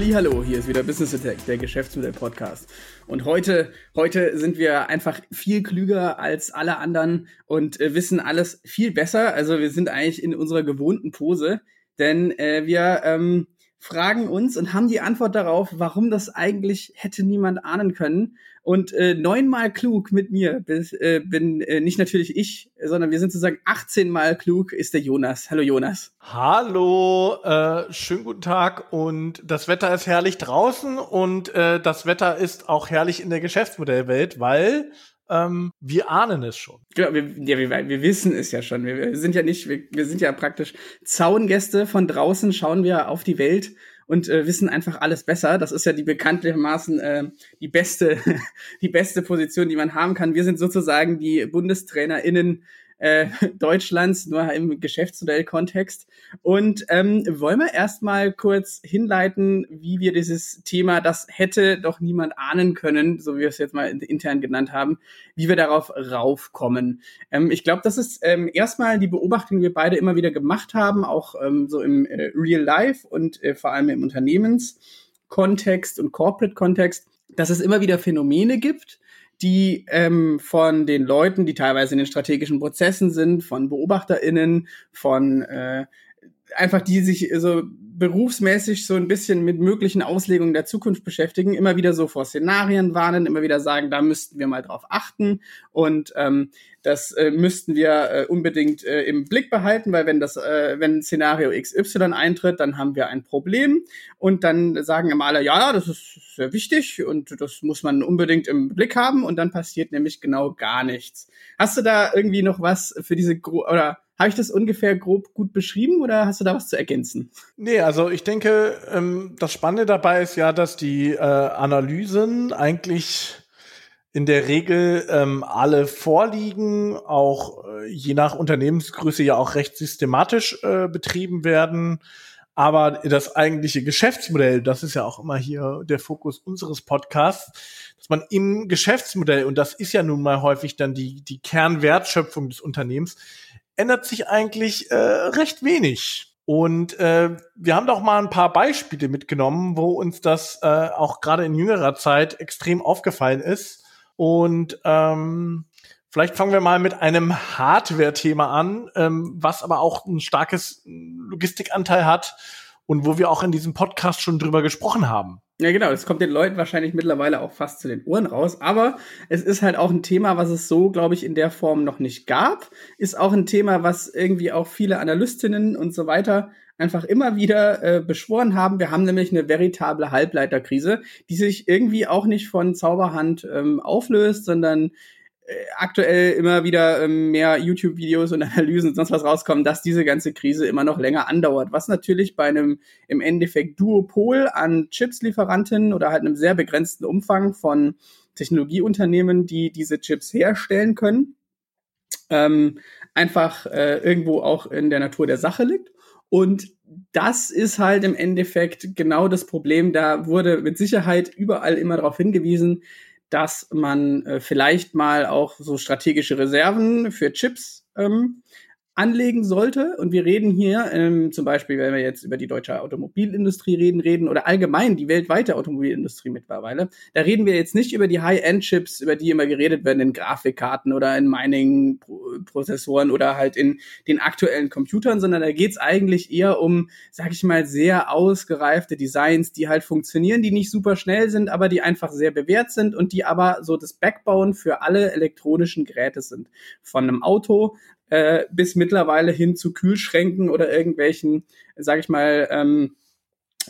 Hallo, hier ist wieder Business Attack, der Geschäftsmodell Podcast. Und heute, heute sind wir einfach viel klüger als alle anderen und äh, wissen alles viel besser. Also wir sind eigentlich in unserer gewohnten Pose, denn äh, wir ähm, fragen uns und haben die Antwort darauf, warum das eigentlich hätte niemand ahnen können. Und äh, neunmal klug mit mir bis, äh, bin äh, nicht natürlich ich, sondern wir sind sozusagen 18 Mal klug ist der Jonas. Hallo Jonas. Hallo, äh, schönen guten Tag und das Wetter ist herrlich draußen und äh, das Wetter ist auch herrlich in der Geschäftsmodellwelt, weil ähm, wir ahnen es schon. Genau, wir, ja, wir, wir wissen es ja schon. Wir, wir sind ja nicht, wir, wir sind ja praktisch Zaungäste von draußen, schauen wir auf die Welt und äh, wissen einfach alles besser. Das ist ja die bekanntermaßen äh, die beste, die beste Position, die man haben kann. Wir sind sozusagen die BundestrainerInnen äh, Deutschlands, nur im Geschäftsmodell-Kontext. Und ähm, wollen wir erstmal kurz hinleiten, wie wir dieses Thema, das hätte doch niemand ahnen können, so wie wir es jetzt mal intern genannt haben, wie wir darauf raufkommen. Ähm, ich glaube, das ist ähm, erstmal die Beobachtung, die wir beide immer wieder gemacht haben, auch ähm, so im äh, Real Life und äh, vor allem im Unternehmenskontext und Corporate-Kontext, dass es immer wieder Phänomene gibt, die ähm, von den Leuten, die teilweise in den strategischen Prozessen sind, von BeobachterInnen, von äh, einfach die sich so berufsmäßig so ein bisschen mit möglichen Auslegungen der Zukunft beschäftigen, immer wieder so vor Szenarien warnen, immer wieder sagen, da müssten wir mal drauf achten. Und ähm, das äh, müssten wir äh, unbedingt äh, im Blick behalten, weil wenn das, äh, wenn Szenario XY eintritt, dann haben wir ein Problem. Und dann sagen immer alle, ja, das ist sehr wichtig und das muss man unbedingt im Blick haben. Und dann passiert nämlich genau gar nichts. Hast du da irgendwie noch was für diese Gro oder habe ich das ungefähr grob gut beschrieben oder hast du da was zu ergänzen? Nee, also ich denke, ähm, das Spannende dabei ist ja, dass die äh, Analysen eigentlich in der Regel ähm, alle vorliegen, auch äh, je nach Unternehmensgröße ja auch recht systematisch äh, betrieben werden. Aber das eigentliche Geschäftsmodell, das ist ja auch immer hier der Fokus unseres Podcasts, dass man im Geschäftsmodell, und das ist ja nun mal häufig dann die, die Kernwertschöpfung des Unternehmens, ändert sich eigentlich äh, recht wenig. Und äh, wir haben doch mal ein paar Beispiele mitgenommen, wo uns das äh, auch gerade in jüngerer Zeit extrem aufgefallen ist. Und ähm, vielleicht fangen wir mal mit einem Hardware-Thema an, ähm, was aber auch ein starkes Logistikanteil hat und wo wir auch in diesem Podcast schon drüber gesprochen haben. Ja, genau. Das kommt den Leuten wahrscheinlich mittlerweile auch fast zu den Ohren raus. Aber es ist halt auch ein Thema, was es so, glaube ich, in der Form noch nicht gab. Ist auch ein Thema, was irgendwie auch viele Analystinnen und so weiter einfach immer wieder äh, beschworen haben. Wir haben nämlich eine veritable Halbleiterkrise, die sich irgendwie auch nicht von Zauberhand ähm, auflöst, sondern aktuell immer wieder ähm, mehr YouTube-Videos und Analysen und sonst was rauskommen, dass diese ganze Krise immer noch länger andauert. Was natürlich bei einem im Endeffekt Duopol an Chipslieferanten oder halt einem sehr begrenzten Umfang von Technologieunternehmen, die diese Chips herstellen können, ähm, einfach äh, irgendwo auch in der Natur der Sache liegt. Und das ist halt im Endeffekt genau das Problem. Da wurde mit Sicherheit überall immer darauf hingewiesen, dass man äh, vielleicht mal auch so strategische Reserven für Chips ähm, anlegen sollte. Und wir reden hier ähm, zum Beispiel, wenn wir jetzt über die deutsche Automobilindustrie reden, reden oder allgemein die weltweite Automobilindustrie mittlerweile, da reden wir jetzt nicht über die High-End-Chips, über die immer geredet werden in Grafikkarten oder in Mining-Prozessoren oder halt in den aktuellen Computern, sondern da geht's eigentlich eher um, sag ich mal, sehr ausgereifte Designs, die halt funktionieren, die nicht super schnell sind, aber die einfach sehr bewährt sind und die aber so das Backbone für alle elektronischen Geräte sind. Von einem Auto äh, bis mittlerweile hin zu Kühlschränken oder irgendwelchen, sag ich mal, ähm,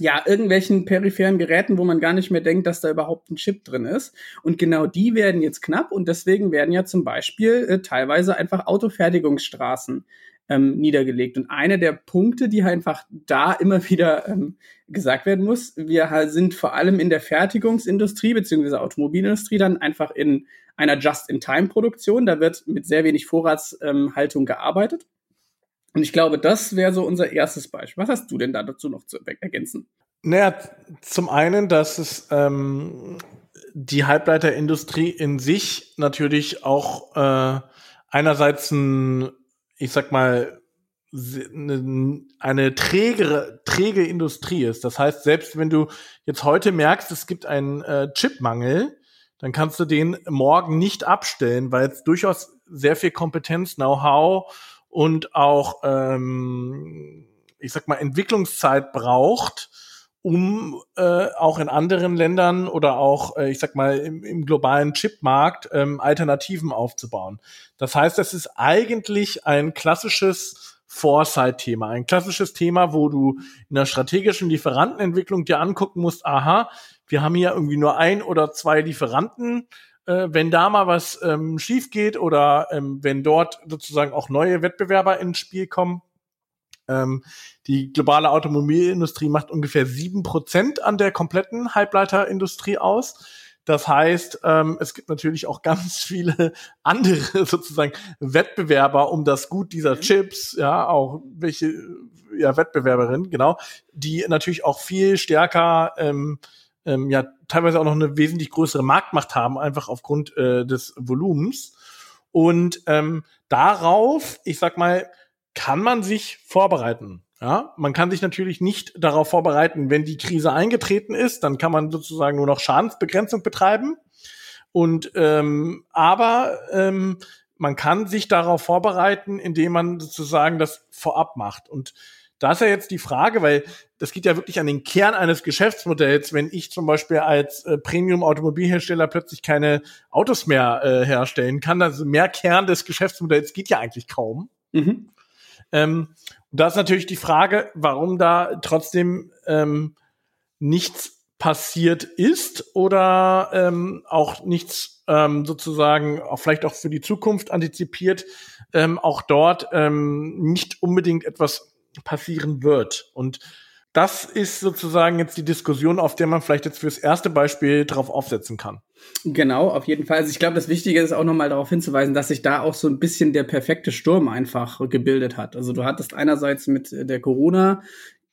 ja, irgendwelchen peripheren Geräten, wo man gar nicht mehr denkt, dass da überhaupt ein Chip drin ist. Und genau die werden jetzt knapp und deswegen werden ja zum Beispiel äh, teilweise einfach Autofertigungsstraßen ähm, niedergelegt. Und eine der Punkte, die einfach da immer wieder ähm, gesagt werden muss, wir sind vor allem in der Fertigungsindustrie beziehungsweise Automobilindustrie dann einfach in einer Just-in-Time-Produktion. Da wird mit sehr wenig Vorratshaltung gearbeitet. Und ich glaube, das wäre so unser erstes Beispiel. Was hast du denn da dazu noch zu ergänzen? Naja, zum einen, dass es ähm, die Halbleiterindustrie in sich natürlich auch äh, einerseits ein, ich sag mal, eine, eine trägere, träge Industrie ist. Das heißt, selbst wenn du jetzt heute merkst, es gibt einen äh, Chipmangel, dann kannst du den morgen nicht abstellen, weil es durchaus sehr viel Kompetenz, Know-how und auch, ähm, ich sag mal, Entwicklungszeit braucht, um äh, auch in anderen Ländern oder auch, äh, ich sag mal, im, im globalen Chipmarkt ähm, Alternativen aufzubauen. Das heißt, das ist eigentlich ein klassisches Foresight-Thema, ein klassisches Thema, wo du in der strategischen Lieferantenentwicklung dir angucken musst, aha, wir haben hier irgendwie nur ein oder zwei Lieferanten, äh, wenn da mal was ähm, schief geht oder ähm, wenn dort sozusagen auch neue Wettbewerber ins Spiel kommen. Ähm, die globale Automobilindustrie macht ungefähr sieben Prozent an der kompletten Halbleiterindustrie aus. Das heißt, ähm, es gibt natürlich auch ganz viele andere sozusagen Wettbewerber um das Gut dieser mhm. Chips, ja, auch welche ja, Wettbewerberinnen, genau, die natürlich auch viel stärker ähm, ähm, ja teilweise auch noch eine wesentlich größere Marktmacht haben, einfach aufgrund äh, des Volumens. Und ähm, darauf, ich sag mal, kann man sich vorbereiten. Ja, man kann sich natürlich nicht darauf vorbereiten, wenn die Krise eingetreten ist, dann kann man sozusagen nur noch Schadensbegrenzung betreiben. Und ähm, aber ähm, man kann sich darauf vorbereiten, indem man sozusagen das vorab macht. Und da ist ja jetzt die Frage, weil das geht ja wirklich an den Kern eines Geschäftsmodells, wenn ich zum Beispiel als äh, Premium-Automobilhersteller plötzlich keine Autos mehr äh, herstellen kann. Also mehr Kern des Geschäftsmodells geht ja eigentlich kaum. Mhm. Ähm, und da ist natürlich die Frage, warum da trotzdem ähm, nichts passiert ist oder ähm, auch nichts ähm, sozusagen auch vielleicht auch für die Zukunft antizipiert, ähm, auch dort ähm, nicht unbedingt etwas passieren wird. Und das ist sozusagen jetzt die Diskussion, auf der man vielleicht jetzt fürs erste Beispiel drauf aufsetzen kann. Genau, auf jeden Fall. Also ich glaube, das Wichtige ist auch nochmal darauf hinzuweisen, dass sich da auch so ein bisschen der perfekte Sturm einfach gebildet hat. Also du hattest einerseits mit der Corona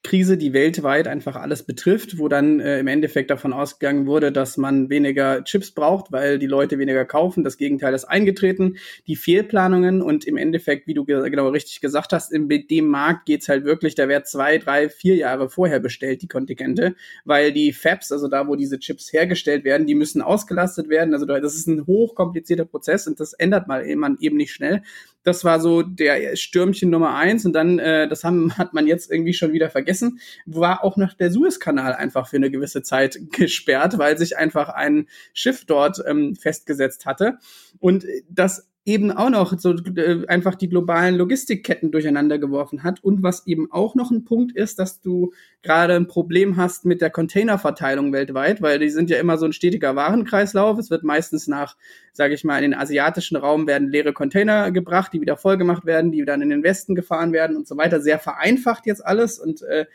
Krise, die weltweit einfach alles betrifft, wo dann äh, im Endeffekt davon ausgegangen wurde, dass man weniger Chips braucht, weil die Leute weniger kaufen. Das Gegenteil ist eingetreten. Die Fehlplanungen und im Endeffekt, wie du ge genau richtig gesagt hast, in dem Markt geht's halt wirklich, da wird zwei, drei, vier Jahre vorher bestellt, die Kontingente, weil die Fabs, also da, wo diese Chips hergestellt werden, die müssen ausgelastet werden. Also das ist ein hochkomplizierter Prozess und das ändert man eben nicht schnell. Das war so der Stürmchen Nummer eins und dann, äh, das haben, hat man jetzt irgendwie schon wieder vergessen, war auch noch der Suezkanal einfach für eine gewisse Zeit gesperrt, weil sich einfach ein Schiff dort ähm, festgesetzt hatte. Und das eben auch noch so äh, einfach die globalen Logistikketten durcheinander geworfen hat. Und was eben auch noch ein Punkt ist, dass du gerade ein Problem hast mit der Containerverteilung weltweit, weil die sind ja immer so ein stetiger Warenkreislauf. Es wird meistens nach, sage ich mal, in den asiatischen Raum werden leere Container gebracht, die wieder vollgemacht werden, die dann in den Westen gefahren werden und so weiter. Sehr vereinfacht jetzt alles und äh,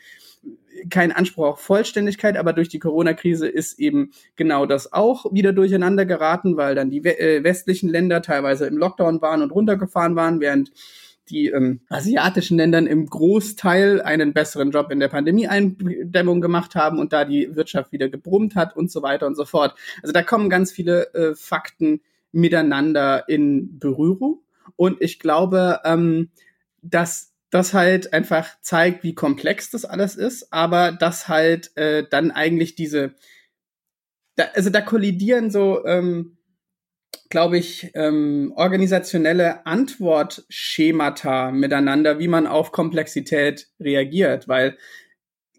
kein Anspruch auf Vollständigkeit, aber durch die Corona-Krise ist eben genau das auch wieder durcheinander geraten, weil dann die äh, westlichen Länder teilweise im Lockdown waren und runtergefahren waren, während die ähm, asiatischen Ländern im Großteil einen besseren Job in der Pandemie-Eindämmung gemacht haben und da die Wirtschaft wieder gebrummt hat und so weiter und so fort. Also da kommen ganz viele äh, Fakten miteinander in Berührung und ich glaube, ähm, dass das halt einfach zeigt, wie komplex das alles ist, aber das halt äh, dann eigentlich diese, da, also da kollidieren so, ähm, glaube ich, ähm, organisationelle Antwortschemata miteinander, wie man auf Komplexität reagiert, weil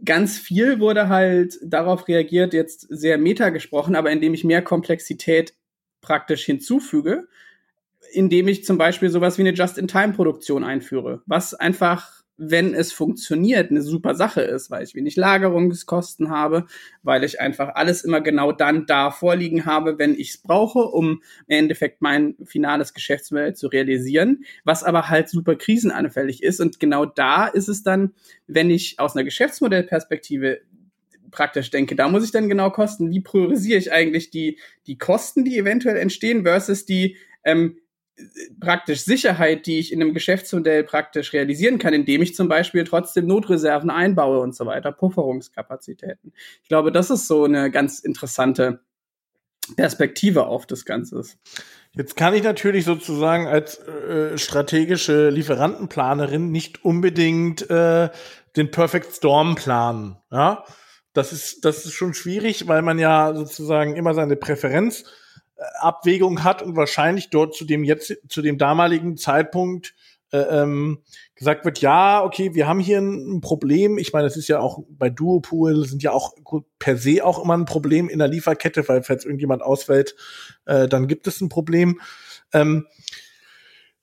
ganz viel wurde halt darauf reagiert, jetzt sehr meta gesprochen, aber indem ich mehr Komplexität praktisch hinzufüge indem ich zum Beispiel sowas wie eine Just-in-Time-Produktion einführe, was einfach, wenn es funktioniert, eine super Sache ist, weil ich wenig Lagerungskosten habe, weil ich einfach alles immer genau dann da vorliegen habe, wenn ich es brauche, um im Endeffekt mein finales Geschäftsmodell zu realisieren, was aber halt super krisenanfällig ist. Und genau da ist es dann, wenn ich aus einer Geschäftsmodellperspektive praktisch denke. Da muss ich dann genau kosten, wie priorisiere ich eigentlich die, die Kosten, die eventuell entstehen, versus die ähm, praktisch Sicherheit, die ich in einem Geschäftsmodell praktisch realisieren kann, indem ich zum Beispiel trotzdem Notreserven einbaue und so weiter, Pufferungskapazitäten. Ich glaube, das ist so eine ganz interessante Perspektive auf das Ganze. Jetzt kann ich natürlich sozusagen als äh, strategische Lieferantenplanerin nicht unbedingt äh, den Perfect Storm planen. Ja, das ist das ist schon schwierig, weil man ja sozusagen immer seine Präferenzabwägung hat und wahrscheinlich dort zu dem jetzt zu dem damaligen Zeitpunkt äh, ähm, gesagt wird, ja, okay, wir haben hier ein, Problem. Ich meine, das ist ja auch bei Duopool sind ja auch per se auch immer ein Problem in der Lieferkette, weil falls irgendjemand ausfällt, äh, dann gibt es ein Problem. Ähm,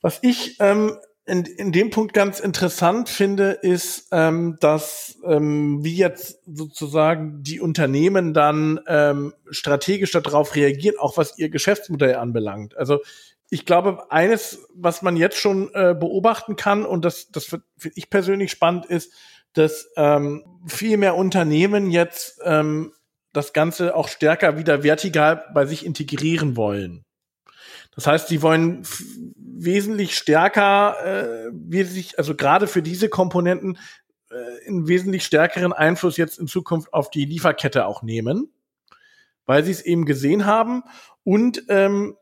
was ich ähm, in, in dem Punkt ganz interessant finde, ist, ähm, dass ähm, wie jetzt sozusagen die Unternehmen dann ähm, strategisch darauf reagieren, auch was ihr Geschäftsmodell anbelangt. Also ich glaube, eines, was man jetzt schon äh, beobachten kann, und das, das finde ich persönlich spannend, ist, dass ähm, viel mehr Unternehmen jetzt ähm, das Ganze auch stärker wieder vertikal bei sich integrieren wollen. Das heißt, sie wollen wesentlich stärker, äh, wesentlich, also gerade für diese Komponenten, äh, einen wesentlich stärkeren Einfluss jetzt in Zukunft auf die Lieferkette auch nehmen, weil sie es eben gesehen haben. Und ähm,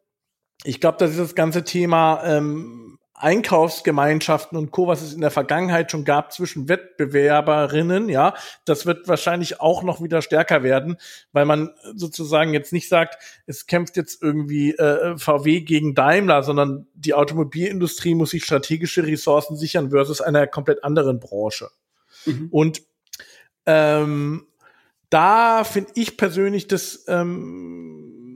ich glaube, dass das ganze Thema ähm, Einkaufsgemeinschaften und Co., was es in der Vergangenheit schon gab zwischen Wettbewerberinnen, ja, das wird wahrscheinlich auch noch wieder stärker werden, weil man sozusagen jetzt nicht sagt, es kämpft jetzt irgendwie äh, VW gegen Daimler, sondern die Automobilindustrie muss sich strategische Ressourcen sichern versus einer komplett anderen Branche. Mhm. Und ähm, da finde ich persönlich das ähm,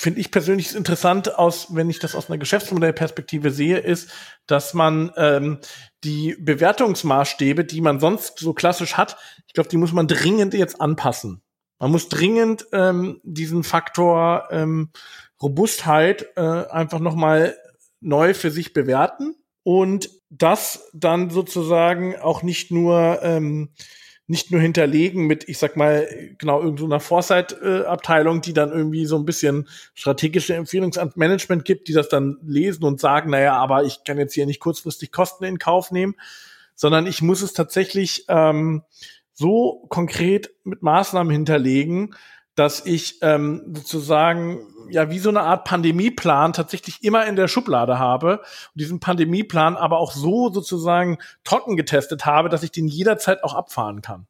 finde ich persönlich interessant aus, wenn ich das aus einer Geschäftsmodellperspektive sehe, ist, dass man ähm, die Bewertungsmaßstäbe, die man sonst so klassisch hat, ich glaube, die muss man dringend jetzt anpassen. Man muss dringend ähm, diesen Faktor ähm, Robustheit äh, einfach noch mal neu für sich bewerten und das dann sozusagen auch nicht nur ähm, nicht nur hinterlegen mit, ich sag mal, genau, irgendeiner Foresight-Abteilung, die dann irgendwie so ein bisschen strategische Empfehlungsmanagement gibt, die das dann lesen und sagen, naja, aber ich kann jetzt hier nicht kurzfristig Kosten in Kauf nehmen, sondern ich muss es tatsächlich ähm, so konkret mit Maßnahmen hinterlegen, dass ich ähm, sozusagen ja wie so eine Art Pandemieplan tatsächlich immer in der Schublade habe und diesen Pandemieplan aber auch so sozusagen trocken getestet habe, dass ich den jederzeit auch abfahren kann.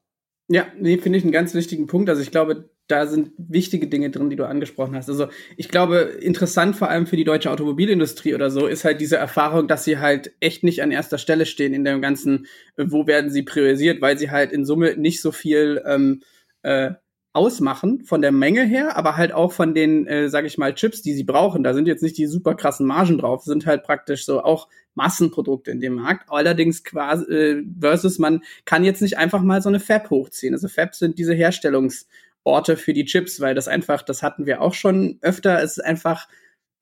Ja, nee, finde ich einen ganz wichtigen Punkt. Also ich glaube, da sind wichtige Dinge drin, die du angesprochen hast. Also ich glaube, interessant vor allem für die deutsche Automobilindustrie oder so ist halt diese Erfahrung, dass sie halt echt nicht an erster Stelle stehen in dem ganzen, wo werden sie priorisiert, weil sie halt in Summe nicht so viel ähm, äh, ausmachen von der Menge her, aber halt auch von den, äh, sag ich mal, Chips, die sie brauchen. Da sind jetzt nicht die super krassen Margen drauf, sind halt praktisch so auch Massenprodukte in dem Markt. Allerdings quasi äh, versus man kann jetzt nicht einfach mal so eine Fab hochziehen. Also Fab sind diese Herstellungsorte für die Chips, weil das einfach, das hatten wir auch schon öfter, es ist einfach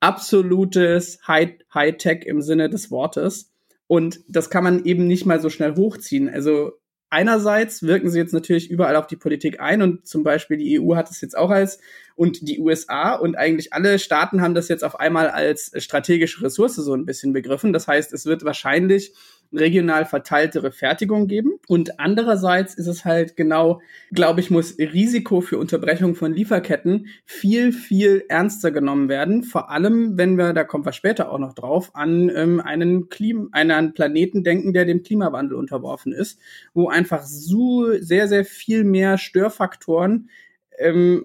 absolutes High High-Tech im Sinne des Wortes. Und das kann man eben nicht mal so schnell hochziehen. Also einerseits wirken sie jetzt natürlich überall auf die Politik ein und zum Beispiel die EU hat es jetzt auch als und die USA und eigentlich alle Staaten haben das jetzt auf einmal als strategische Ressource so ein bisschen begriffen. Das heißt, es wird wahrscheinlich regional verteiltere Fertigung geben. Und andererseits ist es halt genau, glaube ich, muss Risiko für Unterbrechung von Lieferketten viel, viel ernster genommen werden. Vor allem, wenn wir, da kommen wir später auch noch drauf, an ähm, einen, Klim einen Planeten denken, der dem Klimawandel unterworfen ist, wo einfach so sehr, sehr viel mehr Störfaktoren ähm,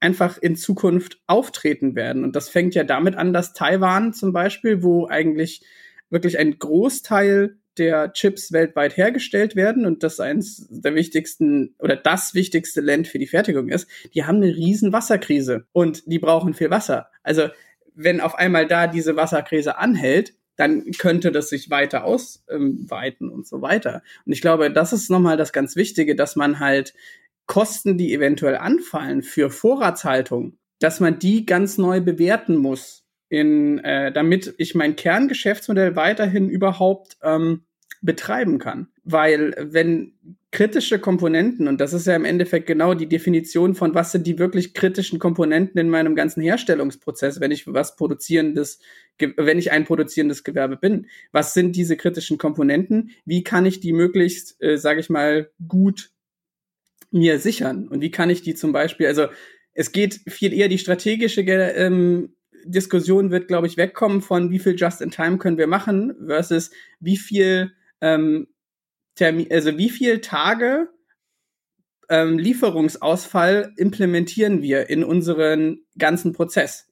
einfach in Zukunft auftreten werden. Und das fängt ja damit an, dass Taiwan zum Beispiel, wo eigentlich wirklich ein Großteil der Chips weltweit hergestellt werden und das eins der wichtigsten oder das wichtigste Land für die Fertigung ist, die haben eine riesen Wasserkrise und die brauchen viel Wasser. Also wenn auf einmal da diese Wasserkrise anhält, dann könnte das sich weiter ausweiten und so weiter. Und ich glaube, das ist nochmal das ganz Wichtige, dass man halt Kosten, die eventuell anfallen für Vorratshaltung, dass man die ganz neu bewerten muss in, äh, damit ich mein Kerngeschäftsmodell weiterhin überhaupt ähm, betreiben kann. Weil wenn kritische Komponenten, und das ist ja im Endeffekt genau die Definition von, was sind die wirklich kritischen Komponenten in meinem ganzen Herstellungsprozess, wenn ich was produzierendes, wenn ich ein produzierendes Gewerbe bin. Was sind diese kritischen Komponenten? Wie kann ich die möglichst, äh, sage ich mal, gut mir sichern? Und wie kann ich die zum Beispiel, also es geht viel eher die strategische ähm, Diskussion wird, glaube ich, wegkommen von wie viel Just-in-Time können wir machen versus wie viel ähm, Termin, also wie viel Tage ähm, Lieferungsausfall implementieren wir in unseren ganzen Prozess?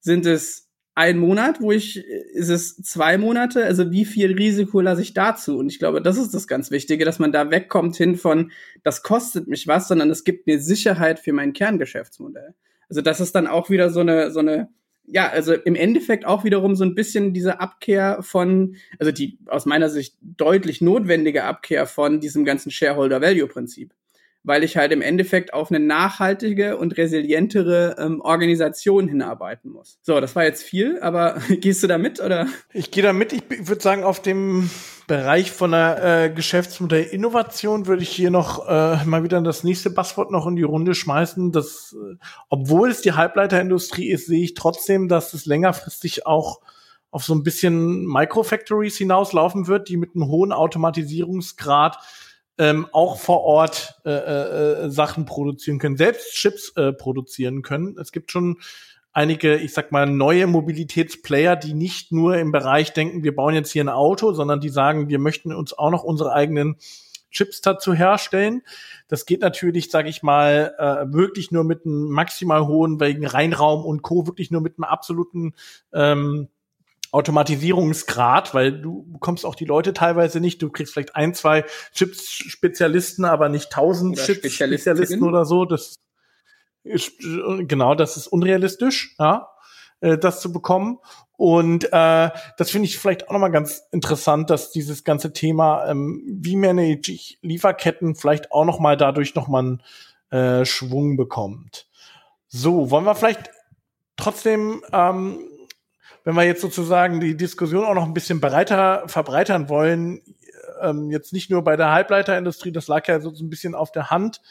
Sind es ein Monat, wo ich, ist es zwei Monate? Also wie viel Risiko lasse ich dazu? Und ich glaube, das ist das ganz Wichtige, dass man da wegkommt hin von, das kostet mich was, sondern es gibt mir Sicherheit für mein Kerngeschäftsmodell. Also das ist dann auch wieder so eine, so eine, ja, also im Endeffekt auch wiederum so ein bisschen diese Abkehr von, also die aus meiner Sicht deutlich notwendige Abkehr von diesem ganzen Shareholder Value Prinzip weil ich halt im Endeffekt auf eine nachhaltige und resilientere ähm, Organisation hinarbeiten muss. So, das war jetzt viel, aber gehst du da mit oder? Ich gehe da mit. Ich würde sagen, auf dem Bereich von der äh, Geschäftsmodellinnovation würde ich hier noch äh, mal wieder das nächste Passwort noch in die Runde schmeißen. Das, äh, obwohl es die Halbleiterindustrie ist, sehe ich trotzdem, dass es längerfristig auch auf so ein bisschen Microfactories hinauslaufen wird, die mit einem hohen Automatisierungsgrad ähm, auch vor Ort äh, äh, Sachen produzieren können, selbst Chips äh, produzieren können. Es gibt schon einige, ich sag mal, neue Mobilitätsplayer, die nicht nur im Bereich denken, wir bauen jetzt hier ein Auto, sondern die sagen, wir möchten uns auch noch unsere eigenen Chips dazu herstellen. Das geht natürlich, sage ich mal, äh, wirklich nur mit einem maximal hohen wegen Reinraum und Co. wirklich nur mit einem absoluten ähm, Automatisierungsgrad, weil du bekommst auch die Leute teilweise nicht. Du kriegst vielleicht ein, zwei Chips-Spezialisten, aber nicht tausend Chips-Spezialisten oder so. Das ist, genau, das ist unrealistisch, ja, äh, das zu bekommen. Und äh, das finde ich vielleicht auch nochmal ganz interessant, dass dieses ganze Thema, ähm, wie manage ich Lieferketten, vielleicht auch nochmal dadurch nochmal einen äh, Schwung bekommt. So, wollen wir vielleicht trotzdem ähm, wenn wir jetzt sozusagen die Diskussion auch noch ein bisschen breiter verbreitern wollen, ähm, jetzt nicht nur bei der Halbleiterindustrie, das lag ja so ein bisschen auf der Hand,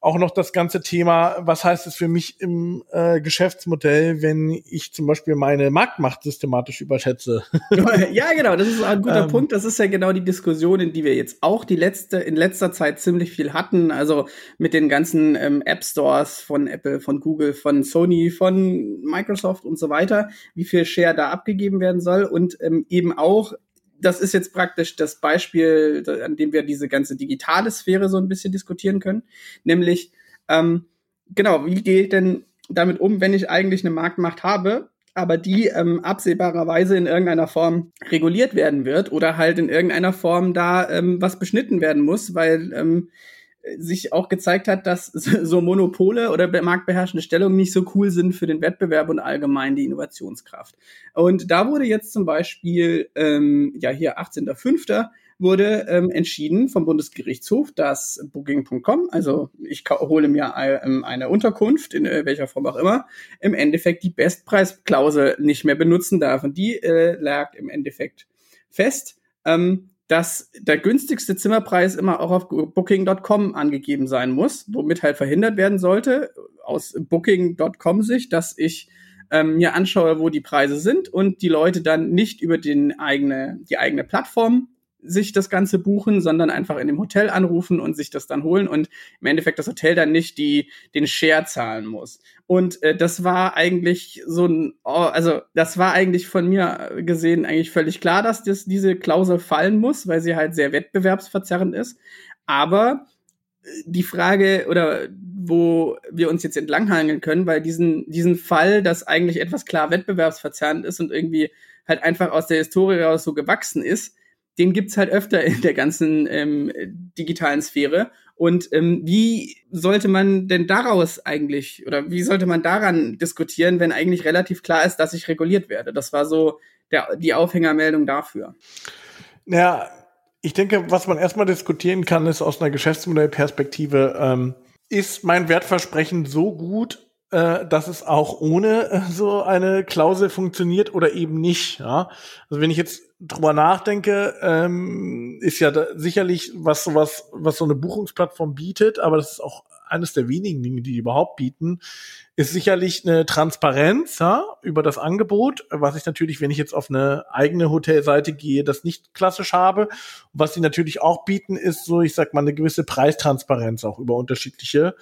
auch noch das ganze Thema, was heißt es für mich im äh, Geschäftsmodell, wenn ich zum Beispiel meine Marktmacht systematisch überschätze? ja, genau, das ist ein guter ähm, Punkt. Das ist ja genau die Diskussion, in die wir jetzt auch die letzte, in letzter Zeit ziemlich viel hatten. Also mit den ganzen ähm, App Stores von Apple, von Google, von Sony, von Microsoft und so weiter, wie viel Share da abgegeben werden soll und ähm, eben auch das ist jetzt praktisch das Beispiel, an dem wir diese ganze digitale Sphäre so ein bisschen diskutieren können. Nämlich, ähm, genau, wie gehe ich denn damit um, wenn ich eigentlich eine Marktmacht habe, aber die ähm, absehbarerweise in irgendeiner Form reguliert werden wird oder halt in irgendeiner Form da ähm, was beschnitten werden muss, weil ähm, sich auch gezeigt hat, dass so Monopole oder marktbeherrschende Stellungen nicht so cool sind für den Wettbewerb und allgemein die Innovationskraft. Und da wurde jetzt zum Beispiel, ähm, ja hier 18.05., wurde ähm, entschieden vom Bundesgerichtshof, dass Booking.com, also ich hole mir ähm, eine Unterkunft, in äh, welcher Form auch immer, im Endeffekt die Bestpreisklausel nicht mehr benutzen darf. Und die äh, lag im Endeffekt fest. Ähm, dass der günstigste Zimmerpreis immer auch auf Booking.com angegeben sein muss, womit halt verhindert werden sollte, aus Booking.com Sicht, dass ich ähm, mir anschaue, wo die Preise sind und die Leute dann nicht über den eigene, die eigene Plattform sich das Ganze buchen, sondern einfach in dem Hotel anrufen und sich das dann holen und im Endeffekt das Hotel dann nicht die, den Share zahlen muss. Und äh, das war eigentlich so ein, oh, also das war eigentlich von mir gesehen eigentlich völlig klar, dass das, diese Klausel fallen muss, weil sie halt sehr wettbewerbsverzerrend ist. Aber äh, die Frage oder wo wir uns jetzt entlanghangeln können, weil diesen, diesen Fall, das eigentlich etwas klar wettbewerbsverzerrend ist und irgendwie halt einfach aus der Historie raus so gewachsen ist, den gibt's halt öfter in der ganzen ähm, digitalen Sphäre. Und ähm, wie sollte man denn daraus eigentlich oder wie sollte man daran diskutieren, wenn eigentlich relativ klar ist, dass ich reguliert werde? Das war so der, die Aufhängermeldung dafür. Ja, ich denke, was man erstmal diskutieren kann, ist aus einer Geschäftsmodellperspektive, ähm, ist mein Wertversprechen so gut, äh, dass es auch ohne äh, so eine Klausel funktioniert oder eben nicht. Ja? Also wenn ich jetzt drüber nachdenke, ähm, ist ja sicherlich was sowas, was so eine Buchungsplattform bietet, aber das ist auch eines der wenigen Dinge, die, die überhaupt bieten, ist sicherlich eine Transparenz ja, über das Angebot, was ich natürlich, wenn ich jetzt auf eine eigene Hotelseite gehe, das nicht klassisch habe. Was sie natürlich auch bieten, ist so, ich sag mal, eine gewisse Preistransparenz auch über unterschiedliche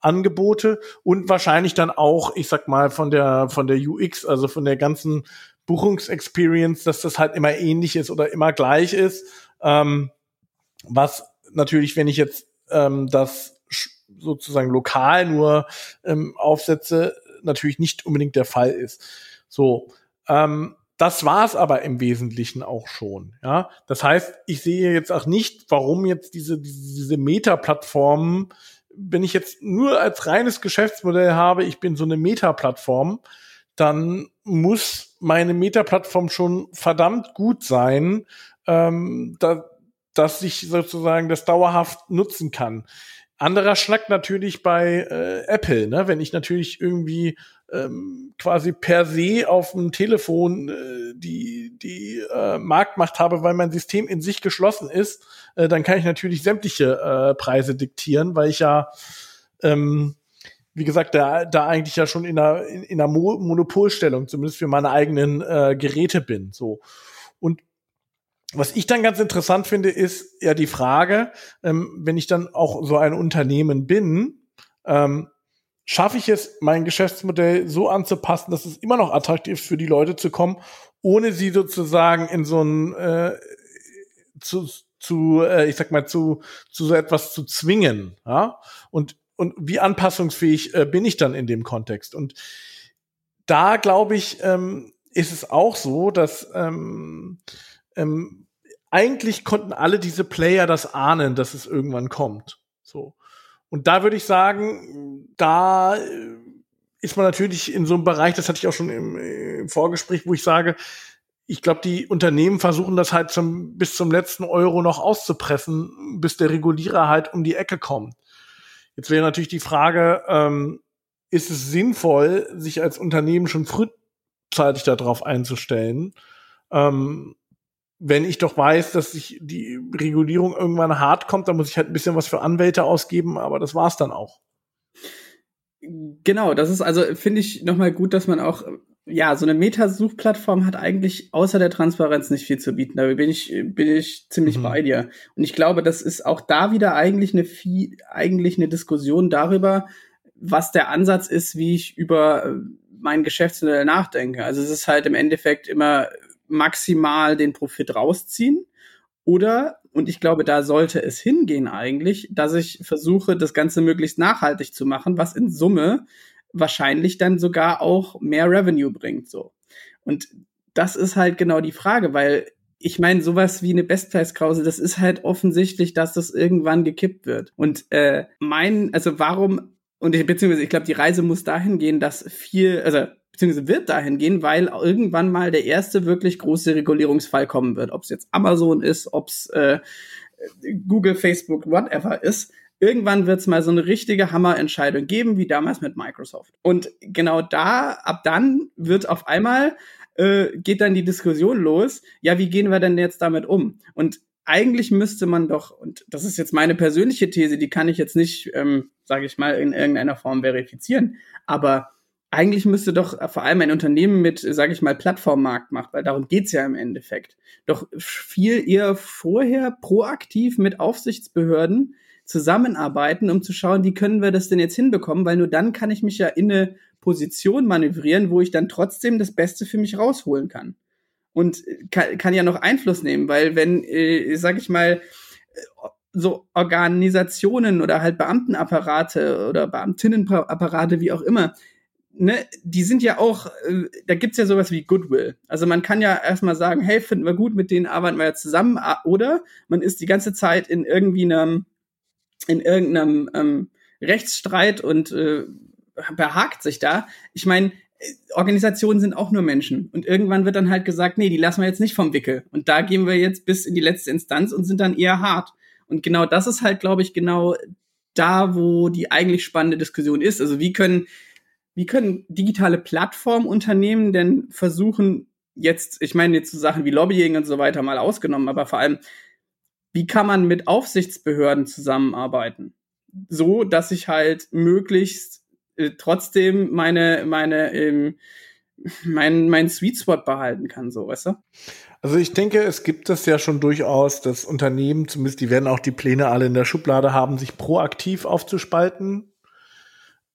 Angebote und wahrscheinlich dann auch, ich sag mal, von der, von der UX, also von der ganzen Buchungsexperience, dass das halt immer ähnlich ist oder immer gleich ist. Ähm, was natürlich, wenn ich jetzt ähm, das sozusagen lokal nur ähm, aufsetze, natürlich nicht unbedingt der Fall ist. So, ähm, das war es aber im Wesentlichen auch schon. Ja, das heißt, ich sehe jetzt auch nicht, warum jetzt diese diese, diese Meta-Plattformen, wenn ich jetzt nur als reines Geschäftsmodell habe, ich bin so eine Meta-Plattform, dann muss meine Meta-Plattform schon verdammt gut sein, ähm, da, dass ich sozusagen das dauerhaft nutzen kann. Anderer Schnack natürlich bei äh, Apple, ne? wenn ich natürlich irgendwie ähm, quasi per se auf dem Telefon äh, die, die äh, Marktmacht habe, weil mein System in sich geschlossen ist, äh, dann kann ich natürlich sämtliche äh, Preise diktieren, weil ich ja, ähm, wie gesagt, da, da eigentlich ja schon in einer, in, in einer Mo Monopolstellung, zumindest für meine eigenen äh, Geräte bin. So. Und was ich dann ganz interessant finde, ist ja die Frage, ähm, wenn ich dann auch so ein Unternehmen bin, ähm, schaffe ich es, mein Geschäftsmodell so anzupassen, dass es immer noch attraktiv für die Leute zu kommen, ohne sie sozusagen in so ein äh, zu, zu äh, ich sag mal zu zu so etwas zu zwingen, ja? Und und wie anpassungsfähig äh, bin ich dann in dem Kontext? Und da glaube ich, ähm, ist es auch so, dass ähm, ähm, eigentlich konnten alle diese Player das ahnen, dass es irgendwann kommt. So. Und da würde ich sagen, da äh, ist man natürlich in so einem Bereich, das hatte ich auch schon im, im Vorgespräch, wo ich sage, ich glaube, die Unternehmen versuchen das halt zum, bis zum letzten Euro noch auszupressen, bis der Regulierer halt um die Ecke kommt. Jetzt wäre natürlich die Frage, ähm, ist es sinnvoll, sich als Unternehmen schon frühzeitig darauf einzustellen? Ähm, wenn ich doch weiß, dass sich die Regulierung irgendwann hart kommt, dann muss ich halt ein bisschen was für Anwälte ausgeben, aber das war's dann auch. Genau, das ist also, finde ich nochmal gut, dass man auch, ja, so eine Metasuchplattform hat eigentlich außer der Transparenz nicht viel zu bieten. Da bin ich, bin ich ziemlich mhm. bei dir. Und ich glaube, das ist auch da wieder eigentlich eine viel, eigentlich eine Diskussion darüber, was der Ansatz ist, wie ich über äh, mein Geschäftsmodell nachdenke. Also es ist halt im Endeffekt immer maximal den Profit rausziehen. Oder, und ich glaube, da sollte es hingehen eigentlich, dass ich versuche, das Ganze möglichst nachhaltig zu machen, was in Summe wahrscheinlich dann sogar auch mehr Revenue bringt, so. Und das ist halt genau die Frage, weil ich meine, sowas wie eine Bestpreisklausel, das ist halt offensichtlich, dass das irgendwann gekippt wird. Und äh, mein, also warum, und ich, beziehungsweise ich glaube, die Reise muss dahin gehen, dass viel, also beziehungsweise wird dahin gehen, weil irgendwann mal der erste wirklich große Regulierungsfall kommen wird. Ob es jetzt Amazon ist, ob es äh, Google, Facebook, whatever ist. Irgendwann wird es mal so eine richtige Hammerentscheidung geben, wie damals mit Microsoft. Und genau da, ab dann wird auf einmal äh, geht dann die Diskussion los. Ja, wie gehen wir denn jetzt damit um? Und eigentlich müsste man doch, und das ist jetzt meine persönliche These, die kann ich jetzt nicht, ähm, sage ich mal, in irgendeiner Form verifizieren, aber eigentlich müsste doch vor allem ein Unternehmen mit, sage ich mal, Plattformmarkt macht, weil darum geht's ja im Endeffekt, doch viel eher vorher proaktiv mit Aufsichtsbehörden zusammenarbeiten, um zu schauen, wie können wir das denn jetzt hinbekommen, weil nur dann kann ich mich ja in eine Position manövrieren, wo ich dann trotzdem das Beste für mich rausholen kann. Und kann, kann ja noch Einfluss nehmen, weil wenn, äh, sag ich mal, so Organisationen oder halt Beamtenapparate oder Beamtinnenapparate, wie auch immer, ne, die sind ja auch, äh, da gibt's ja sowas wie Goodwill. Also man kann ja erstmal sagen, hey, finden wir gut, mit denen arbeiten wir ja zusammen, oder man ist die ganze Zeit in irgendwie einem, in irgendeinem ähm, Rechtsstreit und äh, behagt sich da. Ich meine, Organisationen sind auch nur Menschen. Und irgendwann wird dann halt gesagt, nee, die lassen wir jetzt nicht vom Wickel. Und da gehen wir jetzt bis in die letzte Instanz und sind dann eher hart. Und genau das ist halt, glaube ich, genau da, wo die eigentlich spannende Diskussion ist. Also wie können wie können digitale Plattformunternehmen denn versuchen, jetzt, ich meine jetzt so Sachen wie Lobbying und so weiter mal ausgenommen, aber vor allem, wie kann man mit Aufsichtsbehörden zusammenarbeiten? So, dass ich halt möglichst äh, trotzdem meine, meine, ähm, mein, mein Sweet Spot behalten kann, so, weißt du? Also ich denke, es gibt es ja schon durchaus, dass Unternehmen, zumindest die werden auch die Pläne alle in der Schublade haben, sich proaktiv aufzuspalten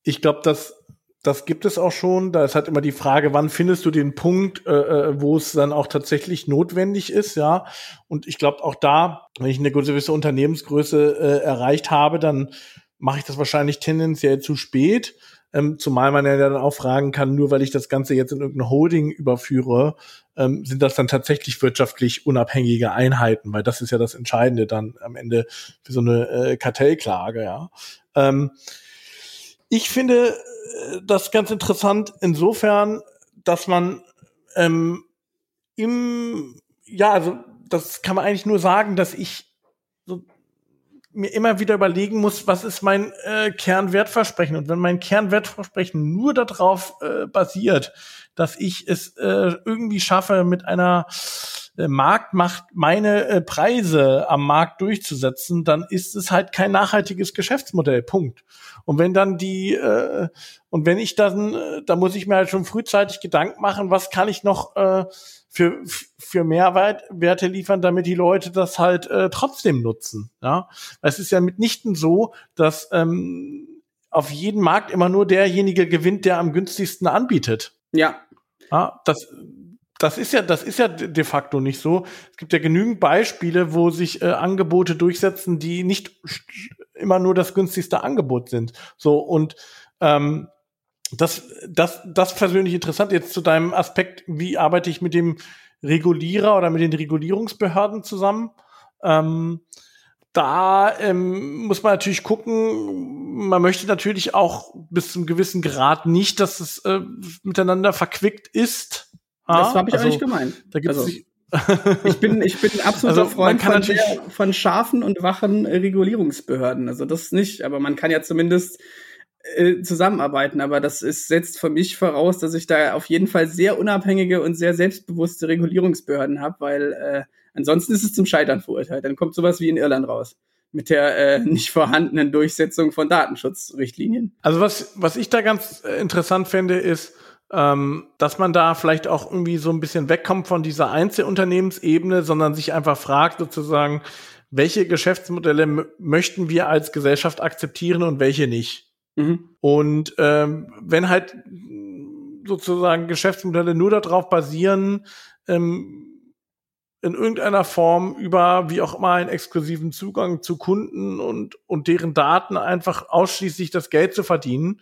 ich glaube, dass das gibt es auch schon. Da ist halt immer die Frage, wann findest du den Punkt, äh, äh wo es dann auch tatsächlich notwendig ist, ja. Und ich glaube auch da, wenn ich eine gewisse Unternehmensgröße äh, erreicht habe, dann mache ich das wahrscheinlich tendenziell zu spät. Ähm, zumal man ja dann auch fragen kann, nur weil ich das Ganze jetzt in irgendeine Holding überführe, ähm, sind das dann tatsächlich wirtschaftlich unabhängige Einheiten, weil das ist ja das Entscheidende dann am Ende für so eine äh, Kartellklage, ja. Ähm, ich finde äh, das ganz interessant insofern, dass man ähm, im, ja, also das kann man eigentlich nur sagen, dass ich so mir immer wieder überlegen muss, was ist mein äh, Kernwertversprechen? Und wenn mein Kernwertversprechen nur darauf äh, basiert, dass ich es äh, irgendwie schaffe, mit einer Marktmacht meine äh, Preise am Markt durchzusetzen, dann ist es halt kein nachhaltiges Geschäftsmodell. Punkt. Und wenn dann die äh, und wenn ich dann, äh, da muss ich mir halt schon frühzeitig Gedanken machen, was kann ich noch äh, für, für Mehrwerte liefern, damit die Leute das halt äh, trotzdem nutzen. Ja, es ist ja mitnichten so, dass ähm, auf jeden Markt immer nur derjenige gewinnt, der am günstigsten anbietet. Ja. Ja, das, das ist ja, das ist ja de facto nicht so. Es gibt ja genügend Beispiele, wo sich äh, Angebote durchsetzen, die nicht immer nur das günstigste Angebot sind. So und ähm, das, das, das persönlich interessant. Jetzt zu deinem Aspekt, wie arbeite ich mit dem Regulierer oder mit den Regulierungsbehörden zusammen? Ähm, da ähm, muss man natürlich gucken, man möchte natürlich auch bis zum gewissen Grad nicht, dass es äh, miteinander verquickt ist. Das habe ich also, auch nicht gemeint. Da gibt's also, ich bin ich bin ein absoluter also, Freund von, der, von scharfen und wachen Regulierungsbehörden. Also das nicht, aber man kann ja zumindest äh, zusammenarbeiten, aber das ist, setzt für mich voraus, dass ich da auf jeden Fall sehr unabhängige und sehr selbstbewusste Regulierungsbehörden habe, weil äh, ansonsten ist es zum Scheitern verurteilt. Dann kommt sowas wie in Irland raus mit der äh, nicht vorhandenen Durchsetzung von Datenschutzrichtlinien. Also was, was ich da ganz äh, interessant finde, ist, ähm, dass man da vielleicht auch irgendwie so ein bisschen wegkommt von dieser Einzelunternehmensebene, sondern sich einfach fragt sozusagen, welche Geschäftsmodelle möchten wir als Gesellschaft akzeptieren und welche nicht. Mhm. Und ähm, wenn halt sozusagen Geschäftsmodelle nur darauf basieren, ähm, in irgendeiner Form über wie auch immer einen exklusiven Zugang zu Kunden und, und deren Daten einfach ausschließlich das Geld zu verdienen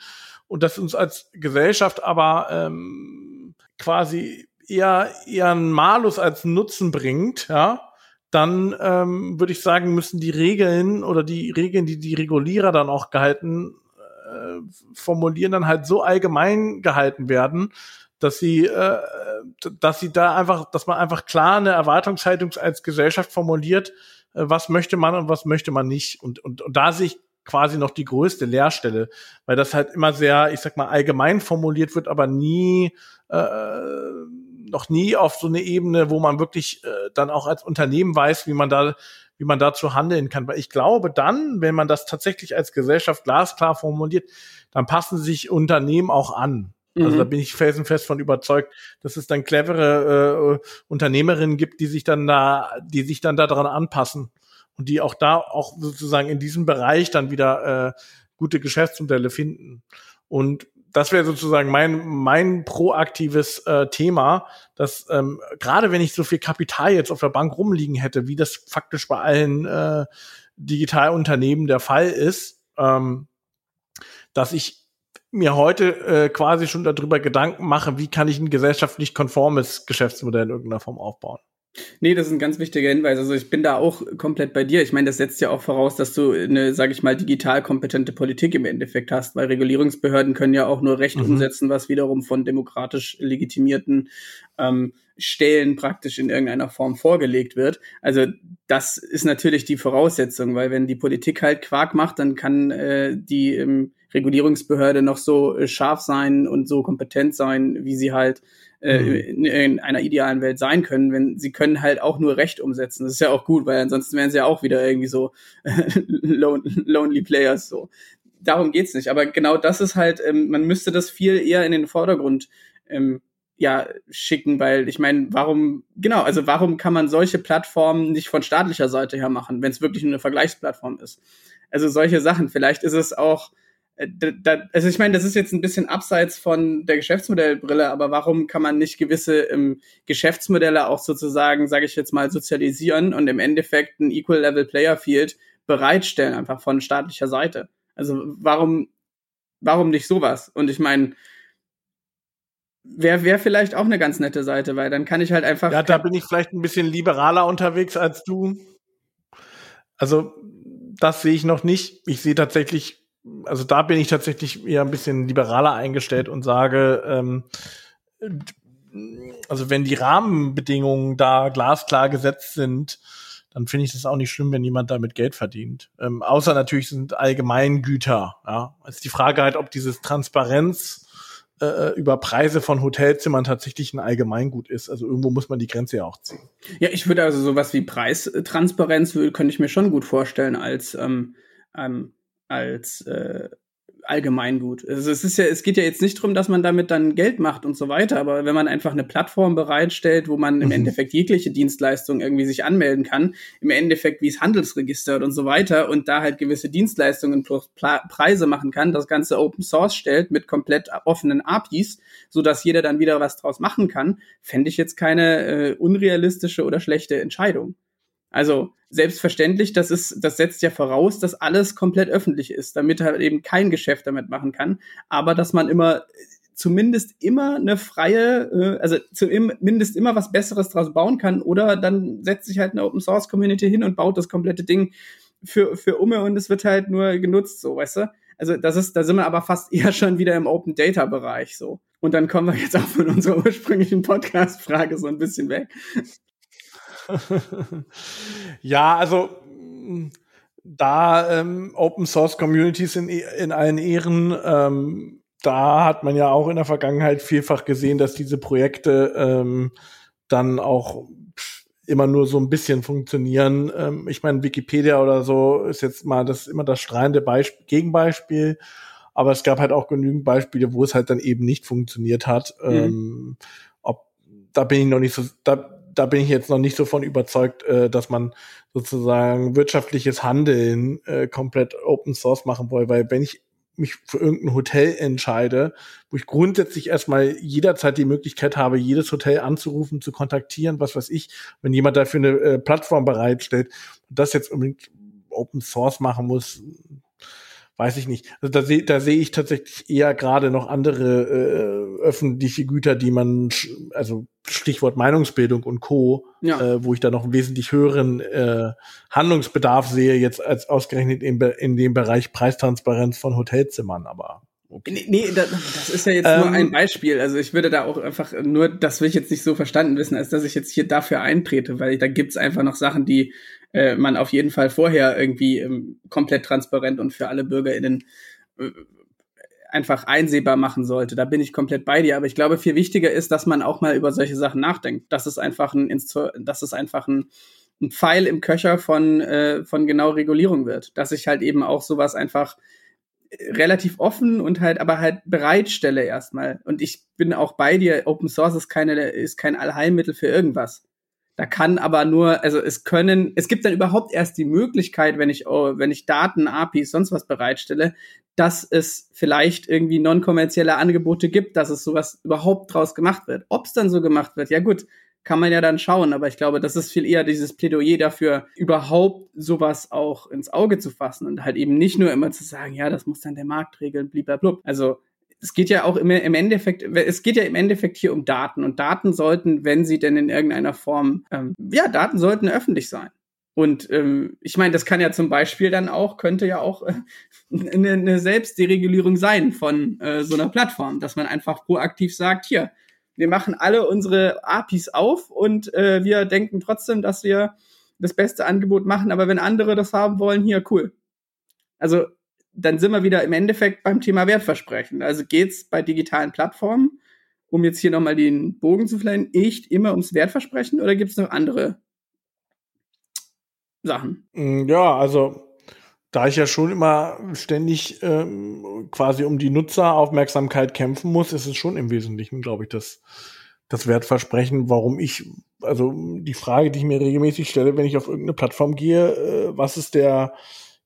und das uns als Gesellschaft aber ähm, quasi eher, eher einen Malus als Nutzen bringt, ja, dann ähm, würde ich sagen, müssen die Regeln oder die Regeln, die die Regulierer dann auch gehalten äh, formulieren, dann halt so allgemein gehalten werden, dass sie, äh, dass sie da einfach, dass man einfach klar eine Erwartungshaltung als Gesellschaft formuliert, äh, was möchte man und was möchte man nicht. Und, und, und da sehe ich quasi noch die größte Leerstelle, weil das halt immer sehr, ich sag mal, allgemein formuliert wird, aber nie, äh, noch nie auf so eine Ebene, wo man wirklich äh, dann auch als Unternehmen weiß, wie man da wie man dazu handeln kann. Weil ich glaube dann, wenn man das tatsächlich als Gesellschaft glasklar formuliert, dann passen sich Unternehmen auch an. Also da mhm. bin ich felsenfest von überzeugt, dass es dann clevere äh, Unternehmerinnen gibt, die sich dann da, die sich dann daran anpassen und die auch da auch sozusagen in diesem Bereich dann wieder äh, gute Geschäftsmodelle finden. Und das wäre sozusagen mein, mein proaktives äh, Thema, dass ähm, gerade wenn ich so viel Kapital jetzt auf der Bank rumliegen hätte, wie das faktisch bei allen äh, Digitalunternehmen der Fall ist, ähm, dass ich mir heute äh, quasi schon darüber Gedanken mache, wie kann ich ein gesellschaftlich konformes Geschäftsmodell in irgendeiner Form aufbauen. Nee, das ist ein ganz wichtiger Hinweis. Also ich bin da auch komplett bei dir. Ich meine, das setzt ja auch voraus, dass du eine, sage ich mal, digital kompetente Politik im Endeffekt hast, weil Regulierungsbehörden können ja auch nur Recht mhm. umsetzen, was wiederum von demokratisch legitimierten ähm, Stellen praktisch in irgendeiner Form vorgelegt wird. Also das ist natürlich die Voraussetzung, weil wenn die Politik halt Quark macht, dann kann äh, die ähm, Regulierungsbehörde noch so äh, scharf sein und so kompetent sein, wie sie halt. In, in, einer idealen Welt sein können, wenn sie können halt auch nur Recht umsetzen. Das ist ja auch gut, weil ansonsten wären sie ja auch wieder irgendwie so lonely Players so. Darum geht's nicht. Aber genau das ist halt, ähm, man müsste das viel eher in den Vordergrund ähm, ja schicken, weil ich meine, warum genau, also warum kann man solche Plattformen nicht von staatlicher Seite her machen, wenn es wirklich nur eine Vergleichsplattform ist? Also solche Sachen. Vielleicht ist es auch äh, da, also ich meine, das ist jetzt ein bisschen abseits von der Geschäftsmodellbrille, aber warum kann man nicht gewisse ähm, Geschäftsmodelle auch sozusagen, sage ich jetzt mal, sozialisieren und im Endeffekt ein Equal Level Player Field bereitstellen, einfach von staatlicher Seite? Also warum, warum nicht sowas? Und ich meine, wäre wär vielleicht auch eine ganz nette Seite, weil dann kann ich halt einfach. Ja, da bin ich vielleicht ein bisschen liberaler unterwegs als du. Also, das sehe ich noch nicht. Ich sehe tatsächlich, also da bin ich tatsächlich eher ein bisschen liberaler eingestellt und sage, ähm, also wenn die Rahmenbedingungen da glasklar gesetzt sind, dann finde ich das auch nicht schlimm, wenn jemand damit Geld verdient. Ähm, außer natürlich sind Allgemeingüter. Ja, ist die Frage halt, ob dieses Transparenz äh, über Preise von Hotelzimmern tatsächlich ein Allgemeingut ist. Also irgendwo muss man die Grenze ja auch ziehen. Ja, ich würde also sowas wie Preistransparenz könnte ich mir schon gut vorstellen als ähm, ähm, als äh, Allgemeingut. Also es ist ja, es geht ja jetzt nicht darum, dass man damit dann Geld macht und so weiter, aber wenn man einfach eine Plattform bereitstellt, wo man im mhm. Endeffekt jegliche Dienstleistung irgendwie sich anmelden kann, im Endeffekt wie es Handelsregister und so weiter und da halt gewisse Dienstleistungen plus Preise machen kann, das Ganze Open Source stellt mit komplett offenen APIs, so dass jeder dann wieder was draus machen kann, fände ich jetzt keine äh, unrealistische oder schlechte Entscheidung. Also selbstverständlich, das ist, das setzt ja voraus, dass alles komplett öffentlich ist, damit halt eben kein Geschäft damit machen kann, aber dass man immer zumindest immer eine freie, äh, also zumindest immer was Besseres draus bauen kann oder dann setzt sich halt eine Open Source Community hin und baut das komplette Ding für, für Umme und es wird halt nur genutzt, so, weißt du? Also das ist, da sind wir aber fast eher schon wieder im Open Data Bereich so. Und dann kommen wir jetzt auch von unserer ursprünglichen Podcast-Frage so ein bisschen weg. ja, also da ähm, Open Source Communities in, in allen Ehren, ähm, da hat man ja auch in der Vergangenheit vielfach gesehen, dass diese Projekte ähm, dann auch immer nur so ein bisschen funktionieren. Ähm, ich meine, Wikipedia oder so ist jetzt mal das immer das strahlende Beisp Gegenbeispiel. Aber es gab halt auch genügend Beispiele, wo es halt dann eben nicht funktioniert hat. Mhm. Ähm, ob, da bin ich noch nicht so, da da bin ich jetzt noch nicht so von überzeugt, äh, dass man sozusagen wirtschaftliches Handeln äh, komplett Open Source machen will, weil wenn ich mich für irgendein Hotel entscheide, wo ich grundsätzlich erstmal jederzeit die Möglichkeit habe, jedes Hotel anzurufen, zu kontaktieren, was weiß ich, wenn jemand dafür eine äh, Plattform bereitstellt das jetzt unbedingt Open Source machen muss, weiß ich nicht. Also da sehe da sehe ich tatsächlich eher gerade noch andere äh, öffentliche Güter, die man, also Stichwort Meinungsbildung und Co., ja. äh, wo ich da noch einen wesentlich höheren äh, Handlungsbedarf sehe, jetzt als ausgerechnet in, in dem Bereich Preistransparenz von Hotelzimmern, aber. Okay. Nee, nee das, das ist ja jetzt ähm, nur ein Beispiel. Also ich würde da auch einfach nur, das will ich jetzt nicht so verstanden wissen, als dass ich jetzt hier dafür eintrete, weil da gibt's einfach noch Sachen, die äh, man auf jeden Fall vorher irgendwie ähm, komplett transparent und für alle BürgerInnen äh, einfach einsehbar machen sollte. Da bin ich komplett bei dir. Aber ich glaube, viel wichtiger ist, dass man auch mal über solche Sachen nachdenkt. Das ist einfach ein, das ist einfach ein, ein Pfeil im Köcher von, äh, von genau Regulierung wird. Dass ich halt eben auch sowas einfach relativ offen und halt aber halt bereitstelle erstmal. Und ich bin auch bei dir, Open Source ist keine, ist kein Allheilmittel für irgendwas. Da kann aber nur, also es können, es gibt dann überhaupt erst die Möglichkeit, wenn ich, oh, wenn ich Daten, APIs, sonst was bereitstelle, dass es vielleicht irgendwie non-kommerzielle Angebote gibt, dass es sowas überhaupt draus gemacht wird. Ob es dann so gemacht wird, ja gut, kann man ja dann schauen, aber ich glaube, das ist viel eher dieses Plädoyer dafür, überhaupt sowas auch ins Auge zu fassen und halt eben nicht nur immer zu sagen, ja, das muss dann der Markt regeln, blablabla. Also es geht ja auch immer im Endeffekt, es geht ja im Endeffekt hier um Daten und Daten sollten, wenn sie denn in irgendeiner Form, ähm, ja, Daten sollten öffentlich sein. Und ähm, ich meine, das kann ja zum Beispiel dann auch, könnte ja auch äh, eine, eine Selbstderegulierung sein von äh, so einer Plattform, dass man einfach proaktiv sagt, hier, wir machen alle unsere APIs auf und äh, wir denken trotzdem, dass wir das beste Angebot machen, aber wenn andere das haben wollen, hier, cool. Also dann sind wir wieder im Endeffekt beim Thema Wertversprechen. Also geht's bei digitalen Plattformen, um jetzt hier nochmal den Bogen zu fliegen, echt immer ums Wertversprechen oder gibt es noch andere Sachen? Mm, ja, also da ich ja schon immer ständig ähm, quasi um die Nutzeraufmerksamkeit kämpfen muss, ist es schon im Wesentlichen, glaube ich, das, das Wertversprechen, warum ich, also die Frage, die ich mir regelmäßig stelle, wenn ich auf irgendeine Plattform gehe, äh, was ist der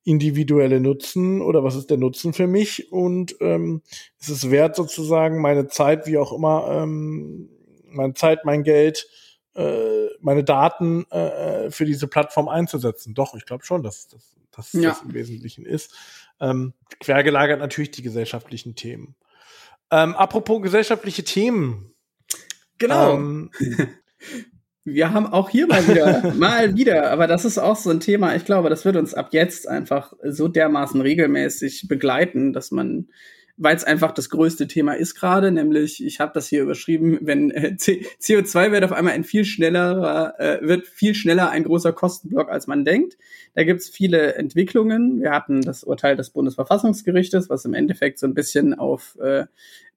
individuelle Nutzen oder was ist der Nutzen für mich und ähm, ist es wert sozusagen meine Zeit, wie auch immer, ähm, meine Zeit, mein Geld, äh, meine Daten äh, für diese Plattform einzusetzen. Doch, ich glaube schon, dass, dass, dass ja. das im Wesentlichen ist. Ähm, quergelagert natürlich die gesellschaftlichen Themen. Ähm, apropos gesellschaftliche Themen. Genau. Ähm, Wir haben auch hier mal wieder, mal wieder, aber das ist auch so ein Thema, ich glaube, das wird uns ab jetzt einfach so dermaßen regelmäßig begleiten, dass man, weil es einfach das größte Thema ist gerade, nämlich, ich habe das hier überschrieben, wenn äh, CO2 wird auf einmal ein viel schneller, äh, wird viel schneller ein großer Kostenblock, als man denkt. Da gibt's viele Entwicklungen. Wir hatten das Urteil des Bundesverfassungsgerichtes, was im Endeffekt so ein bisschen auf äh,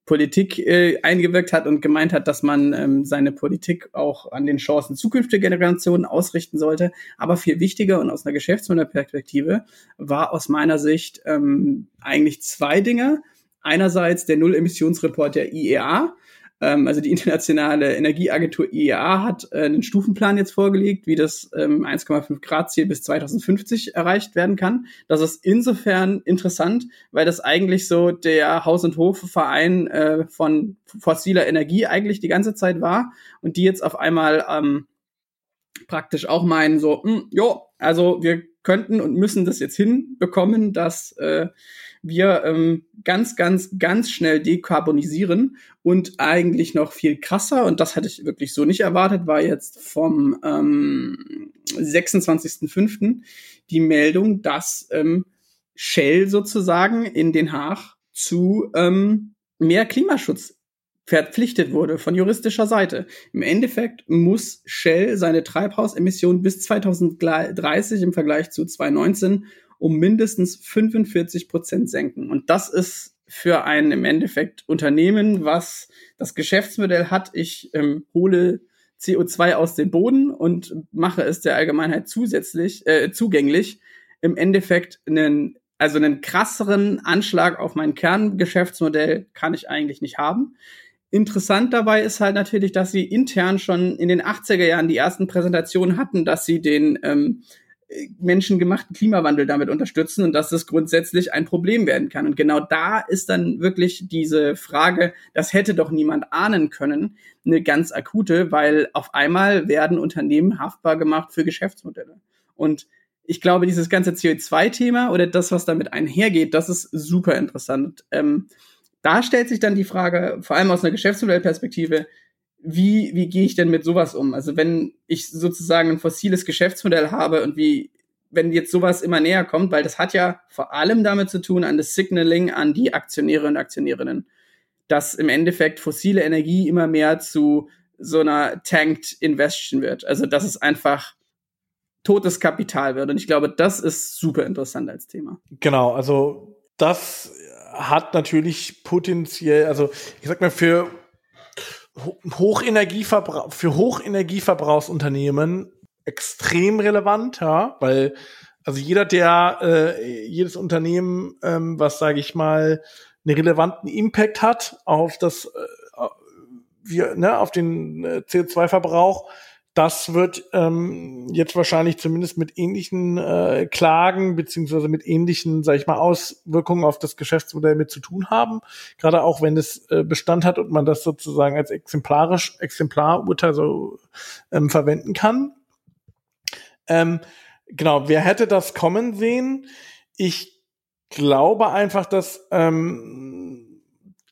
Politik äh, eingewirkt hat und gemeint hat, dass man ähm, seine Politik auch an den Chancen zukünftiger Generationen ausrichten sollte. Aber viel wichtiger und aus einer Geschäftsmodellperspektive war aus meiner Sicht ähm, eigentlich zwei Dinge. Einerseits der Null-Emissionsreport der IEA, ähm, also die internationale Energieagentur IEA hat äh, einen Stufenplan jetzt vorgelegt, wie das ähm, 1,5 Grad Ziel bis 2050 erreicht werden kann. Das ist insofern interessant, weil das eigentlich so der Haus- und Hofverein äh, von fossiler Energie eigentlich die ganze Zeit war und die jetzt auf einmal ähm, praktisch auch meinen so, hm, jo, also wir könnten und müssen das jetzt hinbekommen, dass äh, wir ähm, ganz, ganz, ganz schnell dekarbonisieren und eigentlich noch viel krasser, und das hatte ich wirklich so nicht erwartet, war jetzt vom ähm, 26.05. die Meldung, dass ähm, Shell sozusagen in Den Haag zu ähm, mehr Klimaschutz verpflichtet wurde von juristischer Seite. Im Endeffekt muss Shell seine Treibhausemissionen bis 2030 im Vergleich zu 2019 um mindestens 45 Prozent senken. Und das ist für ein im Endeffekt Unternehmen, was das Geschäftsmodell hat, ich ähm, hole CO2 aus dem Boden und mache es der Allgemeinheit zusätzlich äh, zugänglich, im Endeffekt einen also einen krasseren Anschlag auf mein Kerngeschäftsmodell kann ich eigentlich nicht haben. Interessant dabei ist halt natürlich, dass sie intern schon in den 80er Jahren die ersten Präsentationen hatten, dass sie den ähm, menschengemachten Klimawandel damit unterstützen und dass das grundsätzlich ein Problem werden kann. Und genau da ist dann wirklich diese Frage, das hätte doch niemand ahnen können, eine ganz akute, weil auf einmal werden Unternehmen haftbar gemacht für Geschäftsmodelle. Und ich glaube, dieses ganze CO2-Thema oder das, was damit einhergeht, das ist super interessant. Ähm, da stellt sich dann die Frage, vor allem aus einer Geschäftsmodellperspektive, wie, wie gehe ich denn mit sowas um? Also wenn ich sozusagen ein fossiles Geschäftsmodell habe und wie, wenn jetzt sowas immer näher kommt, weil das hat ja vor allem damit zu tun, an das Signaling an die Aktionäre und Aktionärinnen, dass im Endeffekt fossile Energie immer mehr zu so einer tanked Investion wird. Also dass es einfach totes Kapital wird. Und ich glaube, das ist super interessant als Thema. Genau, also das hat natürlich potenziell, also ich sag mal, für Hochenergieverbrauch, für Hochenergieverbrauchsunternehmen extrem relevant, ja, weil also jeder, der äh, jedes Unternehmen, ähm, was sage ich mal, einen relevanten Impact hat auf das, äh, wir, ne, auf den äh, CO2-Verbrauch, das wird ähm, jetzt wahrscheinlich zumindest mit ähnlichen äh, Klagen beziehungsweise mit ähnlichen, sag ich mal, Auswirkungen auf das Geschäftsmodell mit zu tun haben. Gerade auch wenn es äh, Bestand hat und man das sozusagen als exemplarisch Exemplarurteil so ähm, verwenden kann. Ähm, genau, wer hätte das kommen sehen? Ich glaube einfach, dass ähm,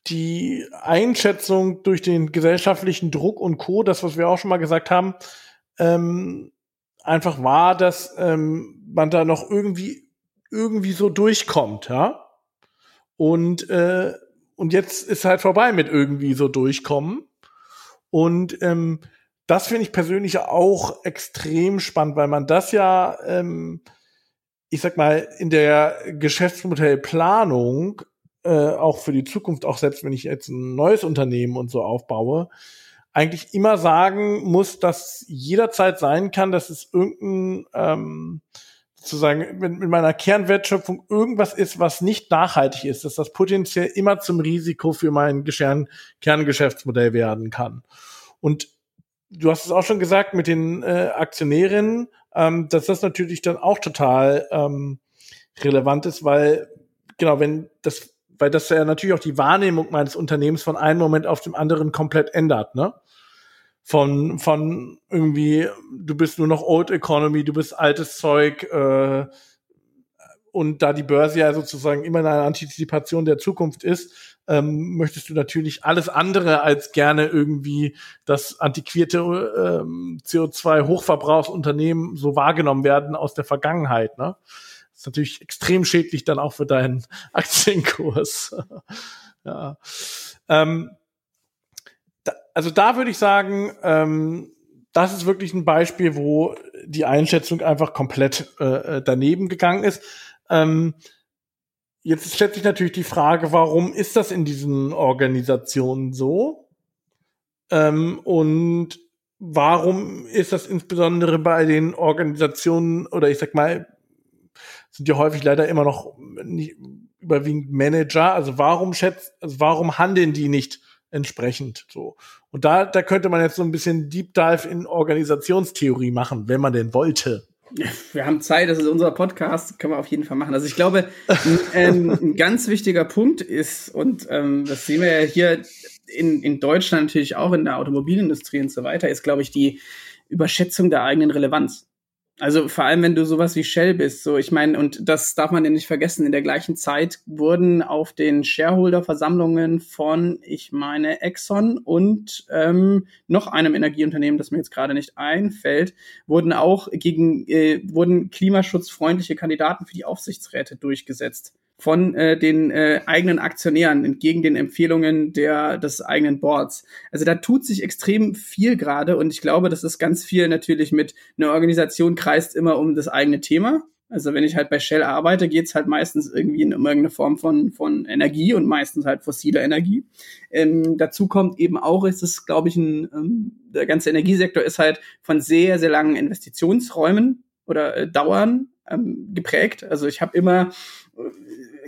die Einschätzung durch den gesellschaftlichen Druck und Co., das, was wir auch schon mal gesagt haben, ähm, einfach war, dass ähm, man da noch irgendwie irgendwie so durchkommt, ja. Und äh, und jetzt ist halt vorbei mit irgendwie so durchkommen. Und ähm, das finde ich persönlich auch extrem spannend, weil man das ja, ähm, ich sag mal, in der Geschäftsmodellplanung äh, auch für die Zukunft, auch selbst wenn ich jetzt ein neues Unternehmen und so aufbaue, eigentlich immer sagen muss, dass jederzeit sein kann, dass es irgendein ähm, sozusagen mit, mit meiner Kernwertschöpfung irgendwas ist, was nicht nachhaltig ist, dass das potenziell immer zum Risiko für mein Kern Kerngeschäftsmodell werden kann. Und du hast es auch schon gesagt mit den äh, Aktionärinnen, ähm, dass das natürlich dann auch total ähm, relevant ist, weil, genau, wenn das, weil das ja natürlich auch die Wahrnehmung meines Unternehmens von einem Moment auf dem anderen komplett ändert, ne? Von, von irgendwie, du bist nur noch Old Economy, du bist altes Zeug, äh, und da die Börse ja sozusagen immer eine Antizipation der Zukunft ist, ähm, möchtest du natürlich alles andere als gerne irgendwie das antiquierte ähm, CO2-Hochverbrauchsunternehmen so wahrgenommen werden aus der Vergangenheit. Ne? Ist natürlich extrem schädlich dann auch für deinen Aktienkurs. ja. Ähm, da, also da würde ich sagen, ähm, das ist wirklich ein Beispiel, wo die Einschätzung einfach komplett äh, daneben gegangen ist. Ähm, Jetzt stellt sich natürlich die Frage, warum ist das in diesen Organisationen so? Ähm, und warum ist das insbesondere bei den Organisationen oder ich sag mal, sind ja häufig leider immer noch nicht, überwiegend Manager. Also warum schätzt, also warum handeln die nicht entsprechend so? Und da, da könnte man jetzt so ein bisschen Deep Dive in Organisationstheorie machen, wenn man denn wollte. Wir haben Zeit, das ist unser Podcast, können wir auf jeden Fall machen. Also ich glaube, ein, ähm, ein ganz wichtiger Punkt ist, und ähm, das sehen wir ja hier in, in Deutschland natürlich auch in der Automobilindustrie und so weiter, ist, glaube ich, die Überschätzung der eigenen Relevanz. Also vor allem, wenn du sowas wie Shell bist, so ich meine, und das darf man ja nicht vergessen, in der gleichen Zeit wurden auf den Shareholder-Versammlungen von, ich meine, Exxon und ähm, noch einem Energieunternehmen, das mir jetzt gerade nicht einfällt, wurden auch gegen, äh, wurden klimaschutzfreundliche Kandidaten für die Aufsichtsräte durchgesetzt von äh, den äh, eigenen Aktionären entgegen den Empfehlungen der des eigenen Boards. Also da tut sich extrem viel gerade und ich glaube, das ist ganz viel natürlich mit einer Organisation kreist immer um das eigene Thema. Also wenn ich halt bei Shell arbeite, geht's halt meistens irgendwie in irgendeine Form von, von Energie und meistens halt fossile Energie. Ähm, dazu kommt eben auch, ist es, glaube ich, ein, ähm, der ganze Energiesektor ist halt von sehr, sehr langen Investitionsräumen oder äh, Dauern ähm, geprägt. Also ich habe immer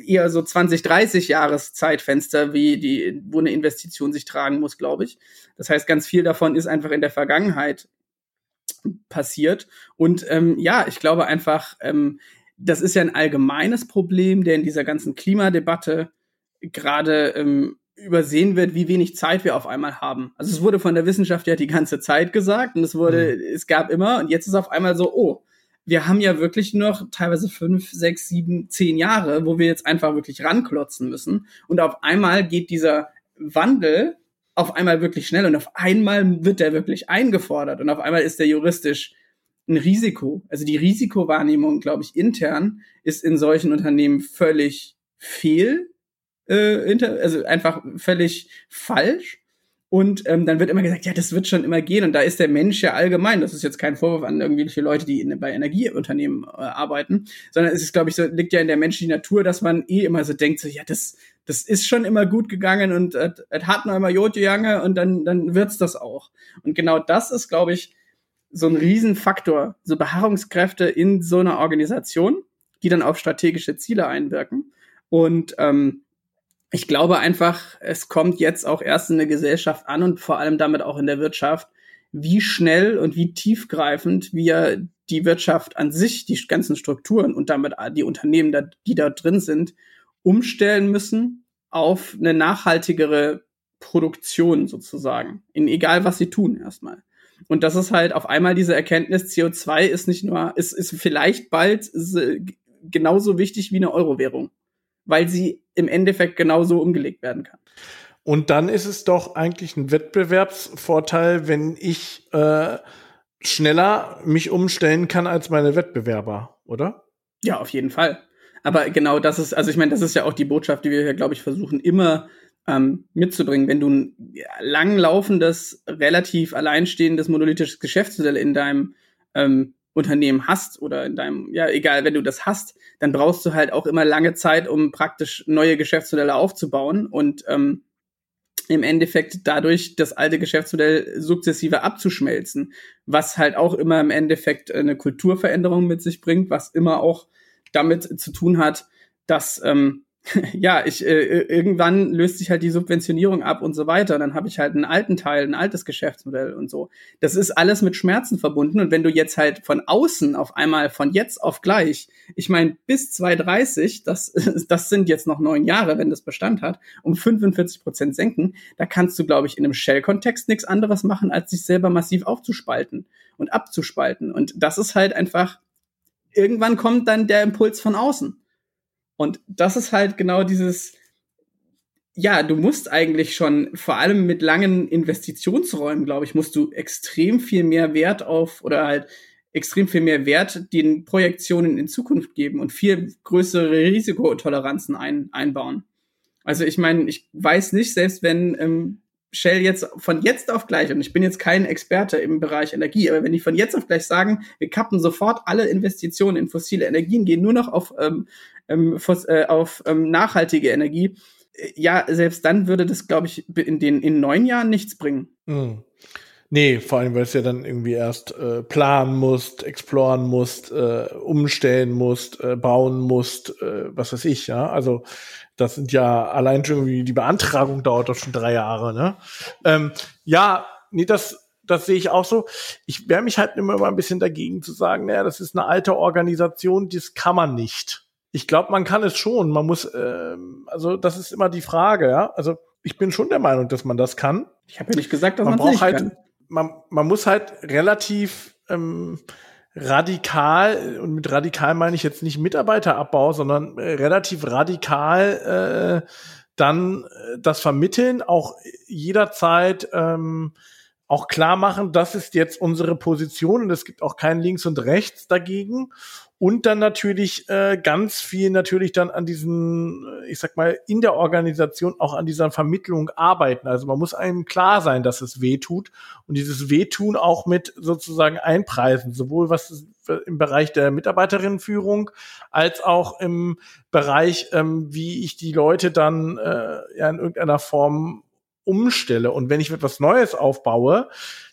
eher so 20, 30 Jahres Zeitfenster, wie die, wo eine Investition sich tragen muss, glaube ich. Das heißt, ganz viel davon ist einfach in der Vergangenheit passiert. Und ähm, ja, ich glaube einfach, ähm, das ist ja ein allgemeines Problem, der in dieser ganzen Klimadebatte gerade ähm, übersehen wird, wie wenig Zeit wir auf einmal haben. Also es wurde von der Wissenschaft ja die ganze Zeit gesagt und es wurde, mhm. es gab immer und jetzt ist auf einmal so, oh, wir haben ja wirklich noch teilweise fünf, sechs, sieben, zehn Jahre, wo wir jetzt einfach wirklich ranklotzen müssen. Und auf einmal geht dieser Wandel auf einmal wirklich schnell und auf einmal wird der wirklich eingefordert und auf einmal ist der juristisch ein Risiko. Also die Risikowahrnehmung, glaube ich, intern ist in solchen Unternehmen völlig fehl, äh, also einfach völlig falsch. Und ähm, dann wird immer gesagt, ja, das wird schon immer gehen. Und da ist der Mensch ja allgemein, das ist jetzt kein Vorwurf an irgendwelche Leute, die in, bei Energieunternehmen äh, arbeiten, sondern es ist, glaube ich, so, liegt ja in der menschlichen Natur, dass man eh immer so denkt, so, ja, das, das ist schon immer gut gegangen und es hat noch immer Jod und dann, dann wird's das auch. Und genau das ist, glaube ich, so ein Riesenfaktor, so Beharrungskräfte in so einer Organisation, die dann auf strategische Ziele einwirken. Und ähm, ich glaube einfach, es kommt jetzt auch erst in der Gesellschaft an und vor allem damit auch in der Wirtschaft, wie schnell und wie tiefgreifend wir die Wirtschaft an sich, die ganzen Strukturen und damit die Unternehmen, die da drin sind, umstellen müssen auf eine nachhaltigere Produktion sozusagen. In egal was sie tun erstmal. Und das ist halt auf einmal diese Erkenntnis, CO2 ist nicht nur, ist, ist vielleicht bald genauso wichtig wie eine Euro-Währung weil sie im Endeffekt genauso umgelegt werden kann. Und dann ist es doch eigentlich ein Wettbewerbsvorteil, wenn ich äh, schneller mich umstellen kann als meine Wettbewerber, oder? Ja, auf jeden Fall. Aber genau das ist, also ich meine, das ist ja auch die Botschaft, die wir hier, glaube ich, versuchen immer ähm, mitzubringen. Wenn du ein langlaufendes, relativ alleinstehendes monolithisches Geschäftsmodell in deinem ähm, Unternehmen hast oder in deinem, ja, egal, wenn du das hast, dann brauchst du halt auch immer lange Zeit, um praktisch neue Geschäftsmodelle aufzubauen. Und ähm, im Endeffekt dadurch das alte Geschäftsmodell sukzessive abzuschmelzen, was halt auch immer im Endeffekt eine Kulturveränderung mit sich bringt, was immer auch damit zu tun hat, dass ähm, ja, ich äh, irgendwann löst sich halt die Subventionierung ab und so weiter. Dann habe ich halt einen alten Teil, ein altes Geschäftsmodell und so. Das ist alles mit Schmerzen verbunden. Und wenn du jetzt halt von außen auf einmal von jetzt auf gleich, ich meine bis 2030, das das sind jetzt noch neun Jahre, wenn das Bestand hat, um 45 Prozent senken, da kannst du, glaube ich, in einem Shell-Kontext nichts anderes machen, als sich selber massiv aufzuspalten und abzuspalten. Und das ist halt einfach irgendwann kommt dann der Impuls von außen. Und das ist halt genau dieses, ja, du musst eigentlich schon, vor allem mit langen Investitionsräumen, glaube ich, musst du extrem viel mehr Wert auf oder halt extrem viel mehr Wert den Projektionen in Zukunft geben und viel größere Risikotoleranzen ein, einbauen. Also ich meine, ich weiß nicht, selbst wenn ähm, Shell jetzt von jetzt auf gleich, und ich bin jetzt kein Experte im Bereich Energie, aber wenn die von jetzt auf gleich sagen, wir kappen sofort alle Investitionen in fossile Energien, gehen nur noch auf ähm, ähm, äh, auf ähm, nachhaltige Energie, äh, ja, selbst dann würde das, glaube ich, in den in neun Jahren nichts bringen. Mhm. Nee, vor allem, weil es ja dann irgendwie erst äh, planen musst, exploren musst, äh, umstellen musst, äh, bauen musst, äh, was weiß ich, ja. Also das sind ja allein schon irgendwie die Beantragung dauert doch schon drei Jahre, ne? Ähm, ja, nee, das das sehe ich auch so. Ich wehre mich halt immer mal ein bisschen dagegen zu sagen, naja, das ist eine alte Organisation, das kann man nicht. Ich glaube, man kann es schon. Man muss, äh, also das ist immer die Frage, ja. Also ich bin schon der Meinung, dass man das kann. Ich habe ja nicht gesagt, dass man es nicht halt, kann. Man, man muss halt relativ ähm, radikal, und mit radikal meine ich jetzt nicht Mitarbeiterabbau, sondern äh, relativ radikal äh, dann äh, das vermitteln, auch jederzeit ähm, auch klar machen, das ist jetzt unsere Position und es gibt auch kein Links und Rechts dagegen und dann natürlich äh, ganz viel natürlich dann an diesen, äh, ich sag mal, in der Organisation auch an dieser Vermittlung arbeiten. Also man muss einem klar sein, dass es weh tut und dieses Wehtun auch mit sozusagen einpreisen, sowohl was im Bereich der Mitarbeiterinnenführung als auch im Bereich, ähm, wie ich die Leute dann äh, ja in irgendeiner Form umstelle. Und wenn ich etwas Neues aufbaue,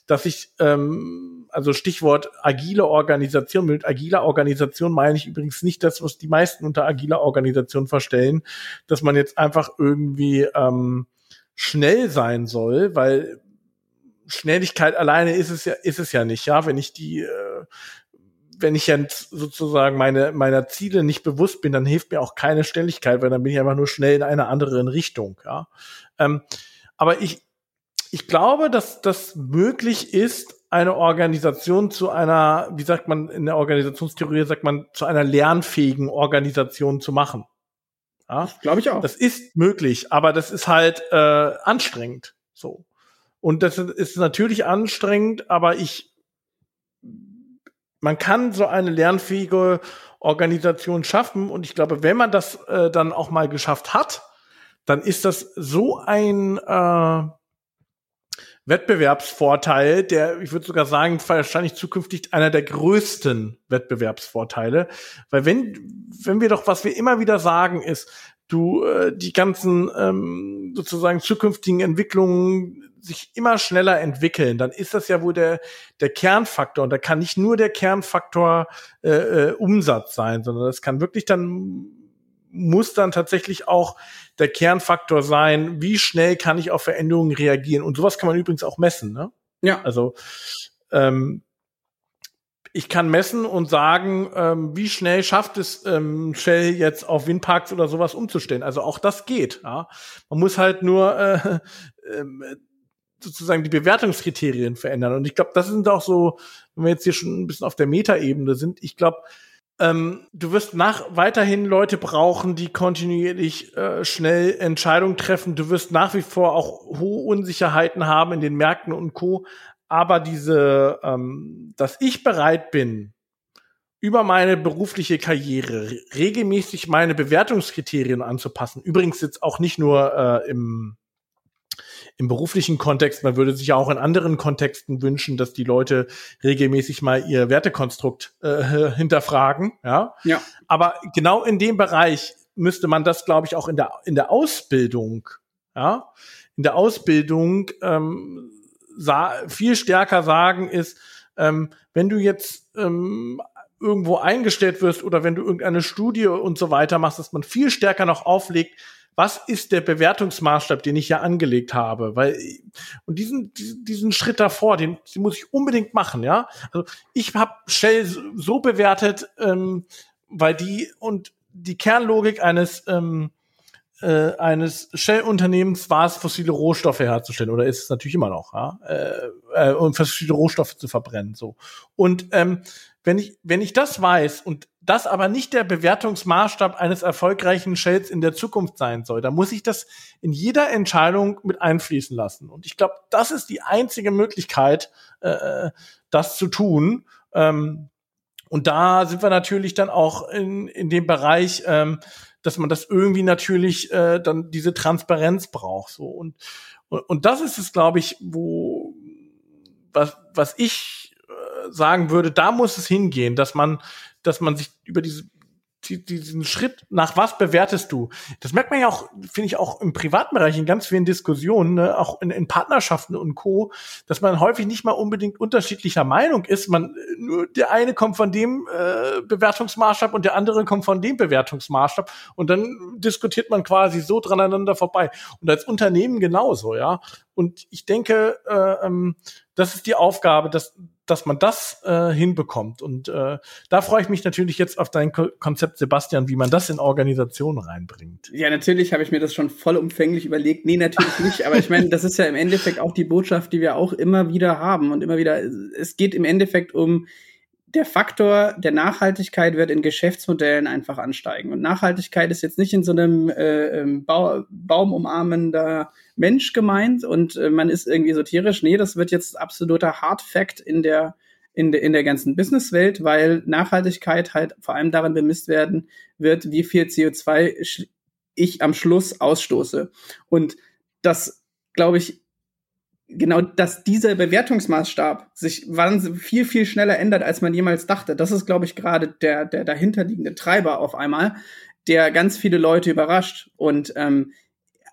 dass ich ähm, also Stichwort agile Organisation. Mit agiler Organisation meine ich übrigens nicht das, was die meisten unter agiler Organisation verstellen, dass man jetzt einfach irgendwie ähm, schnell sein soll, weil Schnelligkeit alleine ist es ja, ist es ja nicht, ja. Wenn ich die, äh, wenn ich jetzt sozusagen meine, meiner Ziele nicht bewusst bin, dann hilft mir auch keine Schnelligkeit, weil dann bin ich einfach nur schnell in eine andere Richtung, ja. Ähm, aber ich, ich glaube, dass das möglich ist, eine Organisation zu einer, wie sagt man in der Organisationstheorie, sagt man, zu einer lernfähigen Organisation zu machen. Ja? Glaube ich auch. Das ist möglich, aber das ist halt äh, anstrengend. So. Und das ist natürlich anstrengend, aber ich, man kann so eine lernfähige Organisation schaffen. Und ich glaube, wenn man das äh, dann auch mal geschafft hat, dann ist das so ein äh, Wettbewerbsvorteil, der, ich würde sogar sagen, wahrscheinlich zukünftig einer der größten Wettbewerbsvorteile. Weil wenn, wenn wir doch, was wir immer wieder sagen, ist, du äh, die ganzen ähm, sozusagen zukünftigen Entwicklungen sich immer schneller entwickeln, dann ist das ja wohl der, der Kernfaktor. Und da kann nicht nur der Kernfaktor äh, äh, Umsatz sein, sondern das kann wirklich dann, muss dann tatsächlich auch der Kernfaktor sein, wie schnell kann ich auf Veränderungen reagieren. Und sowas kann man übrigens auch messen. Ne? Ja. Also ähm, ich kann messen und sagen, ähm, wie schnell schafft es ähm, Shell jetzt auf Windparks oder sowas umzustellen. Also auch das geht. Ja? Man muss halt nur äh, äh, sozusagen die Bewertungskriterien verändern. Und ich glaube, das sind auch so, wenn wir jetzt hier schon ein bisschen auf der Metaebene sind, ich glaube, ähm, du wirst nach weiterhin Leute brauchen, die kontinuierlich äh, schnell Entscheidungen treffen. Du wirst nach wie vor auch hohe Unsicherheiten haben in den Märkten und Co. Aber diese, ähm, dass ich bereit bin, über meine berufliche Karriere regelmäßig meine Bewertungskriterien anzupassen. Übrigens jetzt auch nicht nur äh, im im beruflichen Kontext, man würde sich auch in anderen Kontexten wünschen, dass die Leute regelmäßig mal ihr Wertekonstrukt äh, hinterfragen. Ja? ja. Aber genau in dem Bereich müsste man das, glaube ich, auch in der, in der Ausbildung, ja, in der Ausbildung ähm, viel stärker sagen ist, ähm, wenn du jetzt ähm, irgendwo eingestellt wirst oder wenn du irgendeine Studie und so weiter machst, dass man viel stärker noch auflegt, was ist der Bewertungsmaßstab, den ich ja angelegt habe? Weil und diesen diesen Schritt davor, den, den muss ich unbedingt machen, ja. Also ich habe Shell so bewertet, ähm, weil die und die Kernlogik eines ähm, äh, eines Shell-Unternehmens war es, fossile Rohstoffe herzustellen oder ist es natürlich immer noch, ja, äh, äh, und fossile Rohstoffe zu verbrennen, so. Und ähm, wenn ich wenn ich das weiß und das aber nicht der Bewertungsmaßstab eines erfolgreichen Shells in der Zukunft sein soll. Da muss ich das in jeder Entscheidung mit einfließen lassen. Und ich glaube, das ist die einzige Möglichkeit, äh, das zu tun. Ähm, und da sind wir natürlich dann auch in, in dem Bereich, ähm, dass man das irgendwie natürlich äh, dann diese Transparenz braucht. So und und, und das ist es, glaube ich, wo was was ich äh, sagen würde, da muss es hingehen, dass man dass man sich über diese diesen Schritt, nach was bewertest du? Das merkt man ja auch, finde ich auch im privaten Bereich in ganz vielen Diskussionen, ne, auch in, in, Partnerschaften und Co., dass man häufig nicht mal unbedingt unterschiedlicher Meinung ist. Man, nur der eine kommt von dem äh, Bewertungsmaßstab und der andere kommt von dem Bewertungsmaßstab und dann diskutiert man quasi so dran vorbei. Und als Unternehmen genauso, ja. Und ich denke, äh, ähm, das ist die Aufgabe, dass dass man das äh, hinbekommt. Und äh, da freue ich mich natürlich jetzt auf dein Ko Konzept, Sebastian, wie man das in Organisationen reinbringt. Ja, natürlich habe ich mir das schon vollumfänglich überlegt. Nee, natürlich nicht. Aber ich meine, das ist ja im Endeffekt auch die Botschaft, die wir auch immer wieder haben und immer wieder. Es geht im Endeffekt um der Faktor der Nachhaltigkeit wird in Geschäftsmodellen einfach ansteigen. Und Nachhaltigkeit ist jetzt nicht in so einem äh, ähm, ba baumumarmender Mensch gemeint und äh, man ist irgendwie esoterisch. Nee, das wird jetzt absoluter Hard Fact in der in, de, in der ganzen Businesswelt, weil Nachhaltigkeit halt vor allem daran bemisst werden wird, wie viel CO2 ich am Schluss ausstoße. Und das, glaube ich, genau, dass dieser Bewertungsmaßstab sich viel, viel schneller ändert, als man jemals dachte. Das ist, glaube ich, gerade der, der dahinterliegende Treiber auf einmal, der ganz viele Leute überrascht. Und ähm,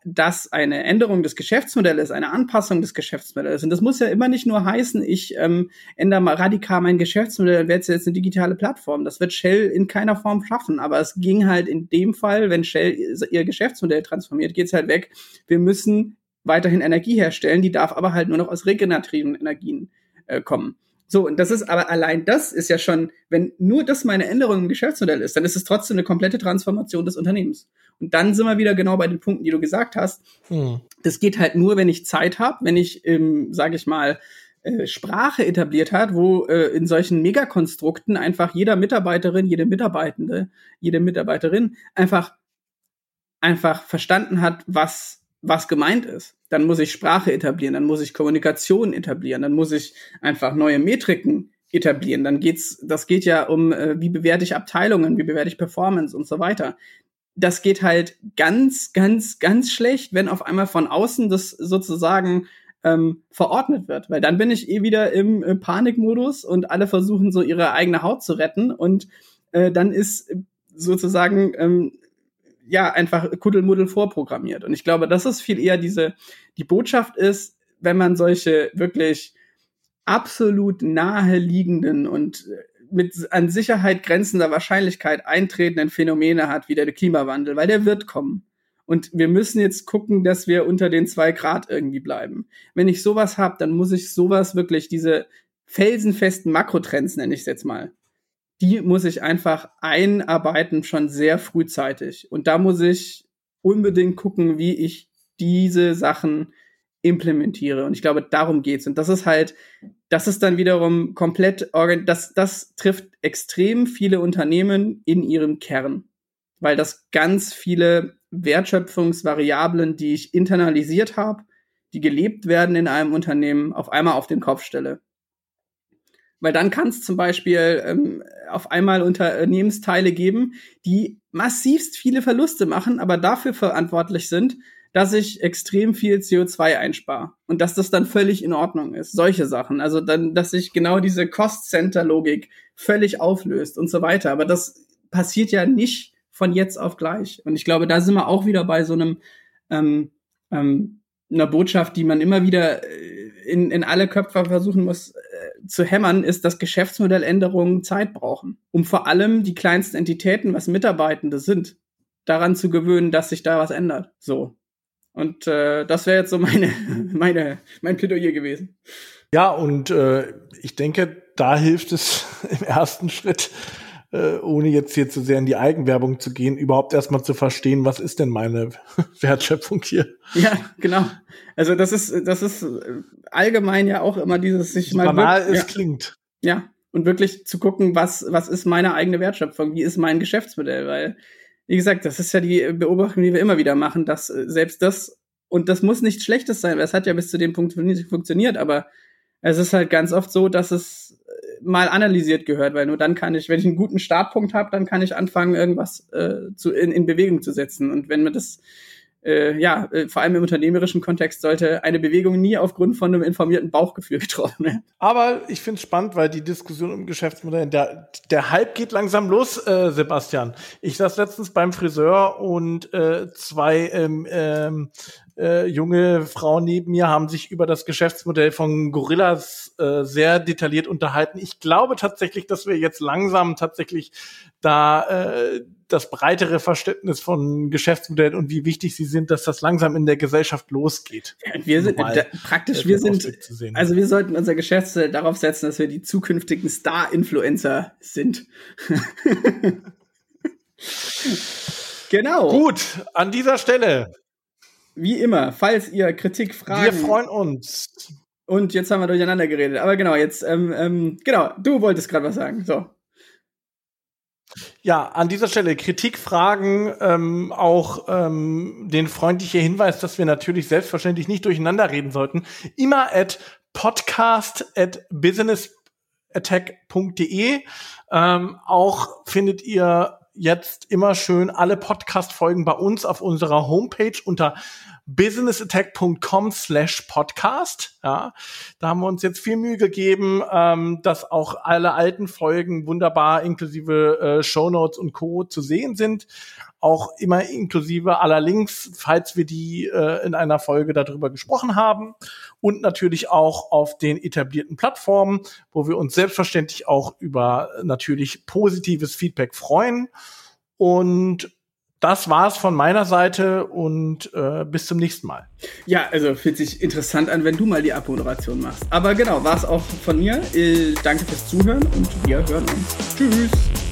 dass eine Änderung des Geschäftsmodells, eine Anpassung des Geschäftsmodells, und das muss ja immer nicht nur heißen, ich ähm, ändere mal radikal mein Geschäftsmodell und werde jetzt eine digitale Plattform. Das wird Shell in keiner Form schaffen. Aber es ging halt in dem Fall, wenn Shell ihr Geschäftsmodell transformiert, geht es halt weg. Wir müssen weiterhin Energie herstellen, die darf aber halt nur noch aus regenerativen Energien äh, kommen. So, und das ist aber allein das ist ja schon, wenn nur das meine Änderung im Geschäftsmodell ist, dann ist es trotzdem eine komplette Transformation des Unternehmens. Und dann sind wir wieder genau bei den Punkten, die du gesagt hast. Hm. Das geht halt nur, wenn ich Zeit habe, wenn ich, ähm, sage ich mal, äh, Sprache etabliert hat, wo äh, in solchen Megakonstrukten einfach jeder Mitarbeiterin, jede Mitarbeitende, jede Mitarbeiterin einfach einfach verstanden hat, was was gemeint ist. Dann muss ich Sprache etablieren, dann muss ich Kommunikation etablieren, dann muss ich einfach neue Metriken etablieren. Dann geht's, das geht ja um, äh, wie bewerte ich Abteilungen, wie bewerte ich Performance und so weiter. Das geht halt ganz, ganz, ganz schlecht, wenn auf einmal von außen das sozusagen ähm, verordnet wird, weil dann bin ich eh wieder im, im Panikmodus und alle versuchen so ihre eigene Haut zu retten und äh, dann ist sozusagen ähm, ja einfach Kuddelmuddel vorprogrammiert. Und ich glaube, das ist viel eher diese, die Botschaft ist, wenn man solche wirklich absolut naheliegenden und mit an Sicherheit grenzender Wahrscheinlichkeit eintretenden Phänomene hat, wie der Klimawandel, weil der wird kommen. Und wir müssen jetzt gucken, dass wir unter den zwei Grad irgendwie bleiben. Wenn ich sowas habe, dann muss ich sowas wirklich, diese felsenfesten Makrotrends, nenne ich es jetzt mal, die muss ich einfach einarbeiten schon sehr frühzeitig. Und da muss ich unbedingt gucken, wie ich diese Sachen implementiere. Und ich glaube, darum geht's. Und das ist halt, das ist dann wiederum komplett, das, das trifft extrem viele Unternehmen in ihrem Kern. Weil das ganz viele Wertschöpfungsvariablen, die ich internalisiert habe, die gelebt werden in einem Unternehmen, auf einmal auf den Kopf stelle. Weil dann kann es zum Beispiel ähm, auf einmal Unternehmensteile geben, die massivst viele Verluste machen, aber dafür verantwortlich sind, dass ich extrem viel CO2 einspare und dass das dann völlig in Ordnung ist. Solche Sachen. Also dann, dass sich genau diese Cost-Center-Logik völlig auflöst und so weiter. Aber das passiert ja nicht von jetzt auf gleich. Und ich glaube, da sind wir auch wieder bei so einem ähm, ähm, einer Botschaft, die man immer wieder äh, in, in alle Köpfe versuchen muss zu hämmern, ist, dass Geschäftsmodelländerungen Zeit brauchen, um vor allem die kleinsten Entitäten, was Mitarbeitende sind, daran zu gewöhnen, dass sich da was ändert. So. Und äh, das wäre jetzt so meine, meine, mein Plädoyer gewesen. Ja, und äh, ich denke, da hilft es im ersten Schritt, äh, ohne jetzt hier zu sehr in die Eigenwerbung zu gehen, überhaupt erstmal zu verstehen, was ist denn meine Wertschöpfung hier? Ja, genau. Also das ist, das ist allgemein ja auch immer dieses sich so mal. Banal es ja, klingt. Ja, und wirklich zu gucken, was, was ist meine eigene Wertschöpfung, wie ist mein Geschäftsmodell, weil, wie gesagt, das ist ja die Beobachtung, die wir immer wieder machen, dass äh, selbst das, und das muss nichts Schlechtes sein, weil es hat ja bis zu dem Punkt nicht funktioniert, aber es ist halt ganz oft so, dass es mal analysiert gehört, weil nur dann kann ich, wenn ich einen guten Startpunkt habe, dann kann ich anfangen, irgendwas äh, zu, in, in Bewegung zu setzen. Und wenn mir das äh, ja, äh, vor allem im unternehmerischen Kontext sollte eine Bewegung nie aufgrund von einem informierten Bauchgefühl getroffen werden. Aber ich finde es spannend, weil die Diskussion um Geschäftsmodell, der, der Hype geht langsam los, äh, Sebastian. Ich saß letztens beim Friseur und äh, zwei ähm, ähm, äh, junge Frauen neben mir haben sich über das Geschäftsmodell von Gorillas äh, sehr detailliert unterhalten. Ich glaube tatsächlich, dass wir jetzt langsam tatsächlich da äh, das breitere Verständnis von Geschäftsmodellen und wie wichtig sie sind, dass das langsam in der Gesellschaft losgeht. Wir sind da, praktisch, wir sind, also wir sollten unser Geschäftsmodell darauf setzen, dass wir die zukünftigen Star-Influencer sind. genau. Gut, an dieser Stelle. Wie immer, falls ihr Kritik, Fragen. Wir freuen uns. Und jetzt haben wir durcheinander geredet. Aber genau, jetzt, ähm, ähm, genau, du wolltest gerade was sagen. So. Ja, an dieser Stelle Kritik, Fragen, ähm, auch ähm, den freundlichen Hinweis, dass wir natürlich selbstverständlich nicht durcheinander reden sollten. Immer at podcast at businessattack.de. Ähm, auch findet ihr jetzt immer schön alle Podcast-Folgen bei uns auf unserer Homepage unter businessattack.com slash podcast. Ja, da haben wir uns jetzt viel Mühe gegeben, ähm, dass auch alle alten Folgen wunderbar inklusive äh, Show Notes und Co. zu sehen sind. Auch immer inklusive aller Links, falls wir die äh, in einer Folge darüber gesprochen haben. Und natürlich auch auf den etablierten Plattformen, wo wir uns selbstverständlich auch über natürlich positives Feedback freuen. Und das war's von meiner Seite und äh, bis zum nächsten Mal. Ja, also fühlt sich interessant an, wenn du mal die Abmoderation machst. Aber genau, war's auch von mir. Äh, danke fürs Zuhören und wir hören uns. Tschüss. Tschüss.